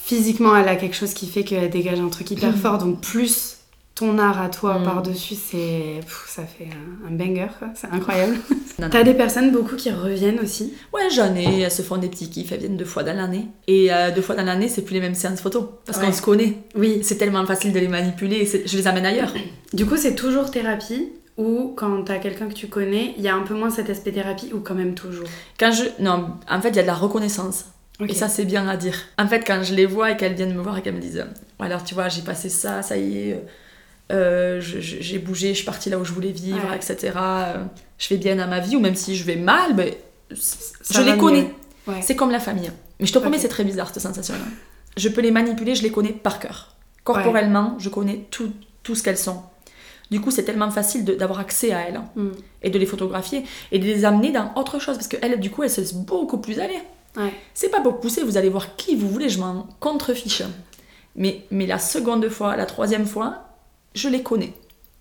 physiquement, elle a quelque chose qui fait qu'elle dégage un truc hyper fort. Donc, plus ton art à toi Mm. par-dessus, c'est... ça fait un, un banger. C'est incroyable. T'as des personnes beaucoup qui reviennent aussi? Ouais, j'en ai, elles se font des petits kiffs, elles viennent deux fois dans l'année. Et euh, deux fois dans l'année, c'est plus les mêmes séances photos. Parce Ouais. qu'on se connaît. Oui. C'est tellement facile de les manipuler, je les amène ailleurs. Du coup, c'est toujours thérapie ou quand t'as quelqu'un que tu connais, il y a un peu moins cet aspect thérapie ou quand même toujours? Quand je. Non, en fait, il y a de la reconnaissance. Et ça, c'est bien à dire. En fait, quand je les vois et qu'elles viennent me voir et qu'elles me disent Alors, tu vois, j'ai passé ça, ça y est, euh, j'ai bougé, je suis partie là où je voulais vivre, Ouais. etc. euh, je vais bien dans ma vie, ou même si je vais mal, Ça je les connais. Ouais. C'est comme la famille. Mais je te promets, c'est très bizarre cette sensation-là. Je peux les manipuler, je les connais par cœur. Corporellement, je connais tout, tout ce qu'elles sont. Du coup, c'est tellement facile d'avoir accès à elles Mm. et de les photographier et de les amener dans autre chose parce qu'elles, du coup, elles se laissent beaucoup plus aller. Ouais. C'est pas pour pousser, vous allez voir qui vous voulez, je m'en contrefiche. Mais, mais la seconde fois, la troisième fois, je les connais.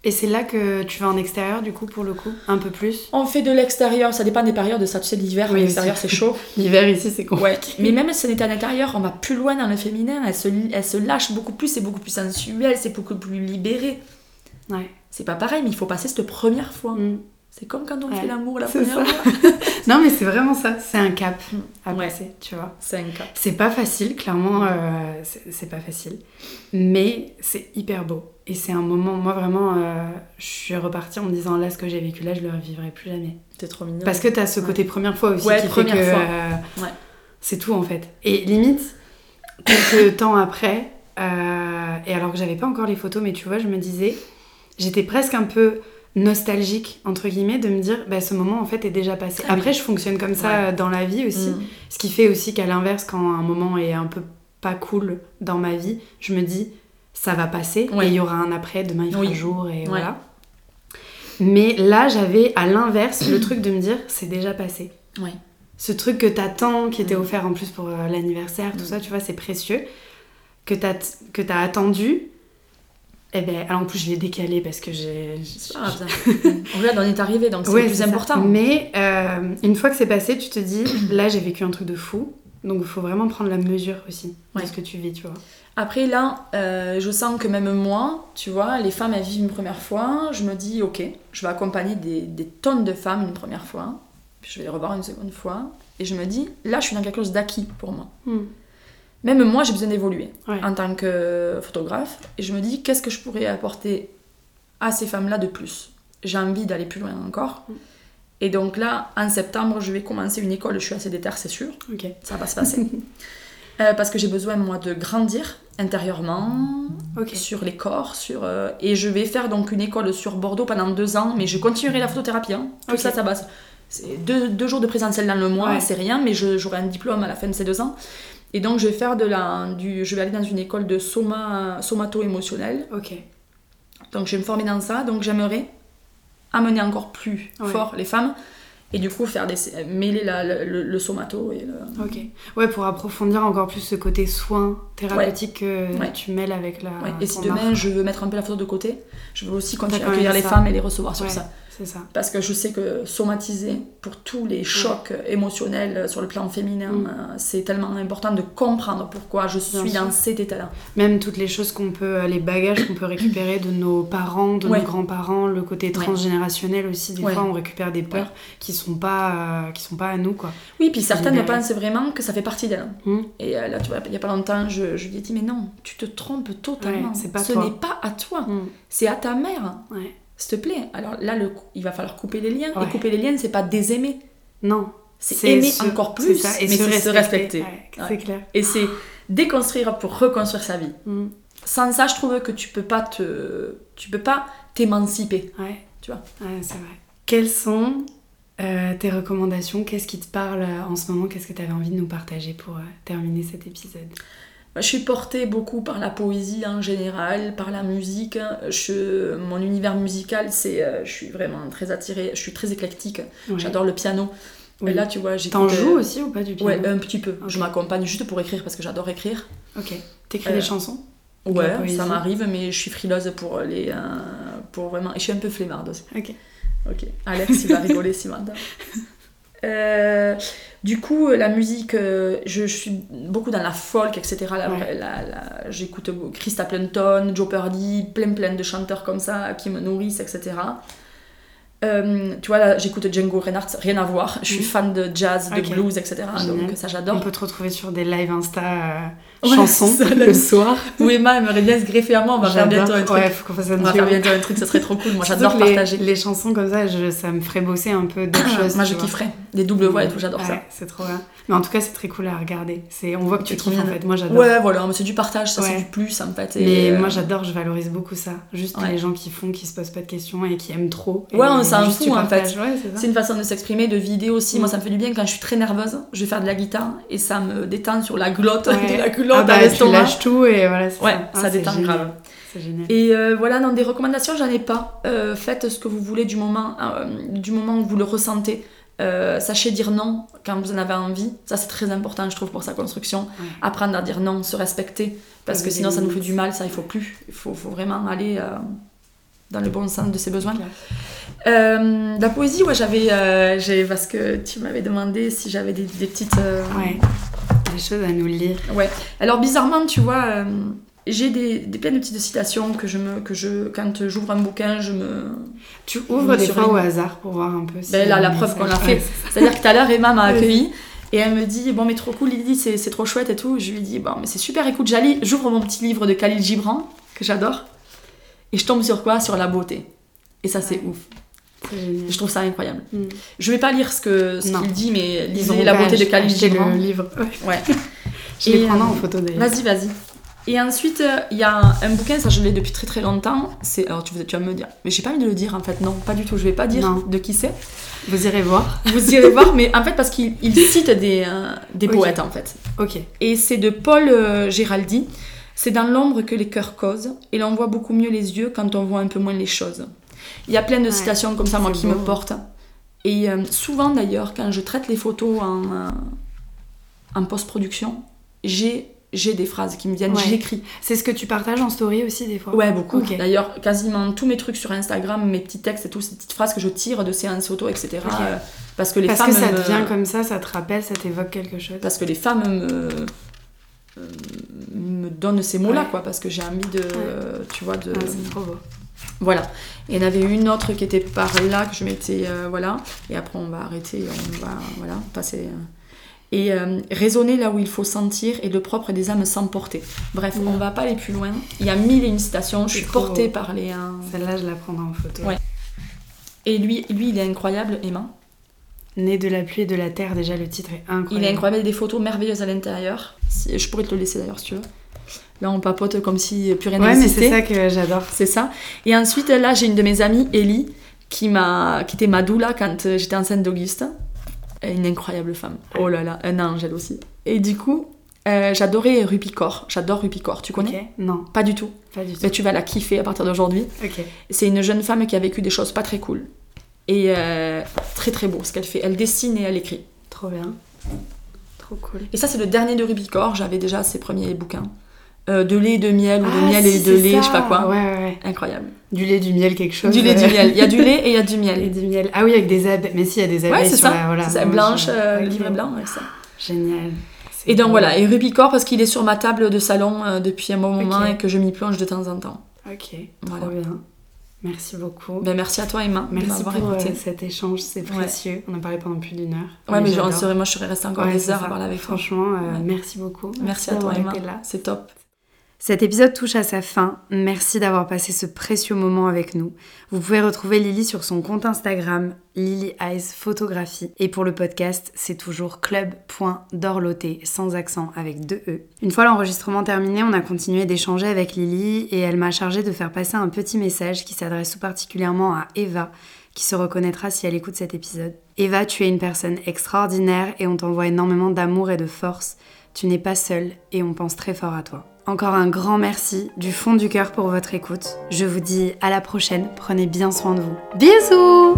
Et c'est là que tu vas en extérieur, du coup, pour le coup Un peu plus? On fait de l'extérieur, ça dépend des périodes, ça tu sais, l'hiver, Oui, l'extérieur c'est chaud. L'hiver ici, c'est Ouais, compliqué. mais même si on était à l'intérieur, on va plus loin dans le féminin, elle se, elle se lâche beaucoup plus, c'est beaucoup plus sensuel, c'est beaucoup plus libéré. Ouais. C'est pas pareil, mais il faut passer cette première fois. Mm. C'est comme quand on Ouais, fait l'amour la c'est première ça. fois. Non, mais c'est vraiment ça. C'est un cap à Ouais. passer, tu vois. C'est un cas. C'est pas facile, clairement, euh, c'est c'est pas facile. Mais c'est hyper beau. Et c'est un moment, moi vraiment, euh, je suis repartie en me disant là, ce que j'ai vécu là, je le revivrai plus jamais. T'es trop mignonne. Parce que t'as ce côté première fois aussi qui fait que euh, Ouais. c'est tout en fait. Et limite, quelques temps après, et alors que j'avais pas encore les photos, mais tu vois, je me disais, j'étais presque un peu nostalgique entre guillemets de me dire bah ce moment en fait est déjà passé Ah après je fonctionne comme ça Ouais. euh, dans la vie aussi Mm. ce qui fait aussi qu'à l'inverse quand un moment est un peu pas cool dans ma vie je me dis ça va passer Ouais. et il y aura un après demain il fera Oui. jour et Ouais. voilà mais là j'avais à l'inverse le truc de me dire c'est déjà passé Ouais. ce truc que t'attends, qui était Mm. offert en plus pour euh, l'anniversaire, tout Mm. ça, tu vois, c'est précieux, que t'as que t'as attendu. Et ben, alors en plus je l'ai décalé parce que j'ai. Grave, ça. On est arrivé, donc c'est Ouais, le plus ça. important. Mais euh, une fois que c'est passé, tu te dis, là j'ai vécu un truc de fou, donc il faut vraiment prendre la mesure aussi Ouais. de ce que tu vis, tu vois. Après là, euh, je sens que même moi, tu vois, les femmes elles vivent une première fois, je me dis ok, je vais accompagner des, des tonnes de femmes une première fois, puis je vais les revoir une seconde fois, et je me dis là je suis dans quelque chose d'acquis pour moi. Mm. Même moi j'ai besoin d'évoluer Ouais. en tant que photographe, et je me dis qu'est-ce que je pourrais apporter à ces femmes-là de plus? J'ai envie d'aller plus loin encore. Mm. Et donc là, en septembre, je vais commencer une école, je suis assez déterre, c'est sûr ça va se passer. Euh, parce que j'ai besoin, moi, de grandir intérieurement, sur les corps, sur... euh, et je vais faire donc une école sur Bordeaux pendant deux ans, mais je continuerai la photothérapie. hein. Tout ça, ça. C'est deux, deux jours de présentiel dans le mois, Ouais. c'est rien, mais j'aurai un diplôme à la fin de ces deux ans. Et donc, je vais faire de la... Du, je vais aller dans une école de soma, somato-émotionnel. Ok. Donc, je vais me former dans ça. Donc, j'aimerais amener encore plus Ouais. fort les femmes. Et du coup, faire des, mêler la- le, le- le somato et le... Ok. Ouais, pour approfondir encore plus ce côté soin thérapeutique que Ouais. tu mêles avec la. Ouais, et si demain je veux mettre un peu la photo de côté, je veux aussi continuer à accueillir les femmes et les recevoir sur ça. C'est ça. Parce que je sais que somatiser pour tous les chocs émotionnels sur le plan féminin, Mm. euh, c'est tellement important de comprendre pourquoi je Bien suis sûr. dans cet état-là. Même toutes les choses qu'on peut, euh, les bagages qu'on peut récupérer de nos parents, de Ouais. nos grands-parents, le côté transgénérationnel aussi. Des Ouais. fois, on récupère des peurs qui sont pas, euh, qui sont pas à nous, quoi. Oui, puis certaines pensent vraiment que ça fait partie d'elles. Hmm. Et euh, là, tu vois, il y a pas longtemps, je, je lui ai dit, mais non, tu te trompes totalement. Pas Ce n'est pas à toi, Hmm. c'est à ta mère. S'il te plaît. Alors là, le, il va falloir couper les liens. Ouais. Et couper les liens, c'est pas désaimer. Non. C'est aimer encore plus, ça, et mais se respecter. respecter. Ouais. C'est clair. Et c'est déconstruire pour reconstruire sa vie. Hmm. Sans ça, je trouve que tu peux pas te, tu peux pas t'émanciper. Ouais. Tu vois. Ouais, c'est vrai. Quelles sont euh, tes recommandations? Qu'est-ce qui te parle euh, en ce moment? Qu'est-ce que tu avais envie de nous partager pour euh, terminer cet épisode? Je suis portée beaucoup par la poésie en général, par la musique. Je, mon univers musical, c'est, euh, je suis vraiment très attirée. Je suis très éclectique. Ouais. J'adore le piano. Oui. Et là, tu vois, j'ai T'en joues aussi ou pas du piano Ouais, un petit peu. Je m'accompagne juste pour écrire parce que j'adore écrire. Ok. T'écris Euh, des chansons? De la Ouais, ça m'arrive, mais je suis frileuse pour les, euh, pour vraiment. Et je suis un peu flemmarde aussi. Ok. Ok, Alex, il va rigoler si maintenant. Euh, du coup, la musique, euh, je, je suis beaucoup dans la folk, etc. Ouais. J'écoute Chris Stapleton, Joe Purdy, plein plein de chanteurs comme ça qui me nourrissent, etc. Euh, tu vois, là, j'écoute Django Reinhardt, rien à voir. Je suis Mhm. fan de jazz, de blues, etc. Génial. Donc ça, On j'adore. peut te retrouver sur des lives Insta euh, Ouais, chansons ça, le soir. Ou Emma aimerait bien se greffer à moi, on va faire bientôt un truc. Ouais, faut qu'on fasse un On va faire bientôt un truc, ça serait trop cool. Moi, j'adore les- partager. Les, chansons comme ça, je- ça me ferait bosser un peu d'autres choses. Moi, je vois. kifferais. Des doubles voix et tout, j'adore ça. Ouais, c'est trop bien. Mais en tout cas, c'est très cool à regarder. On voit que tu kiffes en bien. fait. Moi, j'adore. Ouais, voilà, c'est du partage, ça c'est du plus en fait. et, Mais euh, moi, j'adore, je valorise beaucoup ça. Juste les gens qui font, qui se posent pas de questions et qui aiment trop. Ouais, on s'en juste fout, tu en partages. fait. Ouais, c'est une façon de s'exprimer, de vidéo aussi. Moi, Mm. ça me fait du bien quand je suis très nerveuse. Je vais faire de la guitare et ça me détend sur la glotte, Ouais. de la glotte Ah à bah, tu l'estomac. lâches tout et voilà, Ouais, ça. Ah, détend génial. grave. Génial. Et euh, voilà, dans des recommandations, j'en ai pas. Euh, faites ce que vous voulez du moment, euh, du moment où vous le ressentez. Sachez dire non quand vous en avez envie. Ça, c'est très important, je trouve, pour sa construction. Ouais. Apprendre à dire non, se respecter. Parce que sinon, ça nous fait du mal. Ça, il faut plus. Il faut, faut vraiment aller dans le bon sens de ses besoins. Euh, la poésie, ouais, j'avais. euh, j'ai- parce que tu m'avais demandé si j'avais des, des petites. euh, Ouais. Des choses à nous lire. Ouais. Alors bizarrement, tu vois, euh, j'ai des, des plein de petites citations que je me, que je, quand j'ouvre un bouquin, je me. Tu ouvres des sur fois au hasard pour voir un peu si. Ben là, a la preuve qu'on message. fait. C'est-à-dire que tout à l'heure, Emma m'a accueilli et elle me dit bon mais trop cool Lydie, c'est, trop chouette et tout. Je lui dis bon mais c'est super. Écoute, j'ouvre mon petit livre de Khalil Gibran que j'adore et je tombe sur quoi? Sur la beauté. Et ça c'est Ouais. ouf. Je trouve ça incroyable. Mm. Je vais pas lire ce que ce qu'il dit, mais lisez la beauté de acheté Gibran. le livre. Ouais. Je les Et, prendrai euh, en photo d'ailleurs. Vas-y, vas-y. Et ensuite, euh, il y a un, un bouquin, ça je l'ai depuis très très longtemps. C'est, alors tu, vas- tu vas me dire, mais j'ai pas envie de le dire en fait, non, pas du tout. Je vais pas dire Non. de qui c'est. Vous irez voir. Vous irez voir, mais en fait parce qu'il il cite des, euh, des poètes en fait. Ok. Et c'est de Paul euh, Géraldi. C'est dans l'ombre que les cœurs causent, et l'on voit beaucoup mieux les yeux quand on voit un peu moins les choses. Il y a plein de Ouais, citations comme ça, moi, qui me portent. Et euh, souvent d'ailleurs, quand je traite les photos en, euh, en post-production, j'ai j'ai des phrases qui me viennent, Ouais. j'écris. C'est ce que tu partages en story aussi des fois Ouais, beaucoup. D'ailleurs, quasiment tous mes trucs sur Instagram, mes petits textes et tout, ces petites phrases que je tire de séances photo, etc. Euh, parce que les Parce femmes que ça me- te vient comme ça, ça te rappelle, ça t'évoque quelque chose. parce que les femmes me me donnent ces mots-là Ouais. quoi parce que j'ai envie de tu vois de Ah, c'est trop beau. voilà et il y en avait une autre qui était par là que je mettais euh, voilà et après on va arrêter on va voilà passer euh. et euh, raisonner là où il faut sentir et le propre des âmes s'emporter bref Mm. on va pas aller plus loin il y a mille et une citations je suis portée beau. par les Celle-là, je la prendrai en photo. Ouais. et lui lui il est incroyable Emma Né de la pluie et de la terre, déjà le titre est incroyable. Il est incroyable, il y a des photos merveilleuses à l'intérieur. Je pourrais te le laisser d'ailleurs si tu veux. Là, on papote comme si plus rien Ouais, mais n'existait. c'est ça que j'adore. C'est ça. Et ensuite, là, j'ai une de mes amies, Ellie, qui, m'a... qui était ma doula quand euh, j'étais enceinte d'Auguste. Une incroyable femme. Oh là là, un ange elle aussi. Et du coup, euh, j'adorais Rupicor. J'adore Rupicor. Tu connais Non, Pas du tout. pas du tout. Mais tu vas la kiffer à partir d'aujourd'hui. Ok. C'est une jeune femme qui a vécu des choses pas très cool. Et euh, très très beau ce qu'elle fait. Elle dessine et elle écrit. Trop bien. Trop cool. Et ça, c'est le dernier de Rubicor. J'avais déjà ses premiers bouquins. Euh, de lait, de miel, ou de Ah, miel si, et de lait, ça. je sais pas quoi. Ouais, ouais, ouais. Incroyable. Du lait, du miel, quelque chose. Du lait, euh, du miel. Il y a du lait et il y a du Et miel. du miel. Ah oui, avec des abeilles. Mais si, il y a des abeilles Ouais, c'est ça. la... Voilà. Ça, blanche, euh, Ok. livre blanc avec ça. Génial. Et donc voilà, et Rubicor parce qu'il est sur ma table de salon euh, depuis un bon moment et que je m'y plonge de temps en temps. Ok, Voilà. trop bien. Merci beaucoup. Ben, merci à toi Emma Merci pour euh, écouté. cet écge, c'est Ouais. précieux. On a parlé pendant plus d'une heure. Ouais, mais j'adore. j'en serais, moi je serais restée encore Ouais, des heures ça. à parler avec toi. Franchement, euh, Ouais. merci beaucoup. Merci à toi Emma, c'est top. Cet épisode touche à sa fin. Merci d'avoir passé ce précieux moment avec nous. Vous pouvez retrouver Lily sur son compte Instagram, Lily Eyes. Et pour le podcast, c'est toujours club.dorloté, sans accent, avec deux E. Une fois l'enregistrement terminé, on a continué d'échanger avec Lily et elle m'a chargé de faire passer un petit message qui s'adresse tout particulièrement à Eva, qui se reconnaîtra si elle écoute cet épisode. Eva, tu es une personne extraordinaire et on t'envoie énormément d'amour et de force. Tu n'es pas seule et on pense très fort à toi. Encore un grand merci du fond du cœur pour votre écoute. Je vous dis à la prochaine, prenez bien soin de vous. Bisous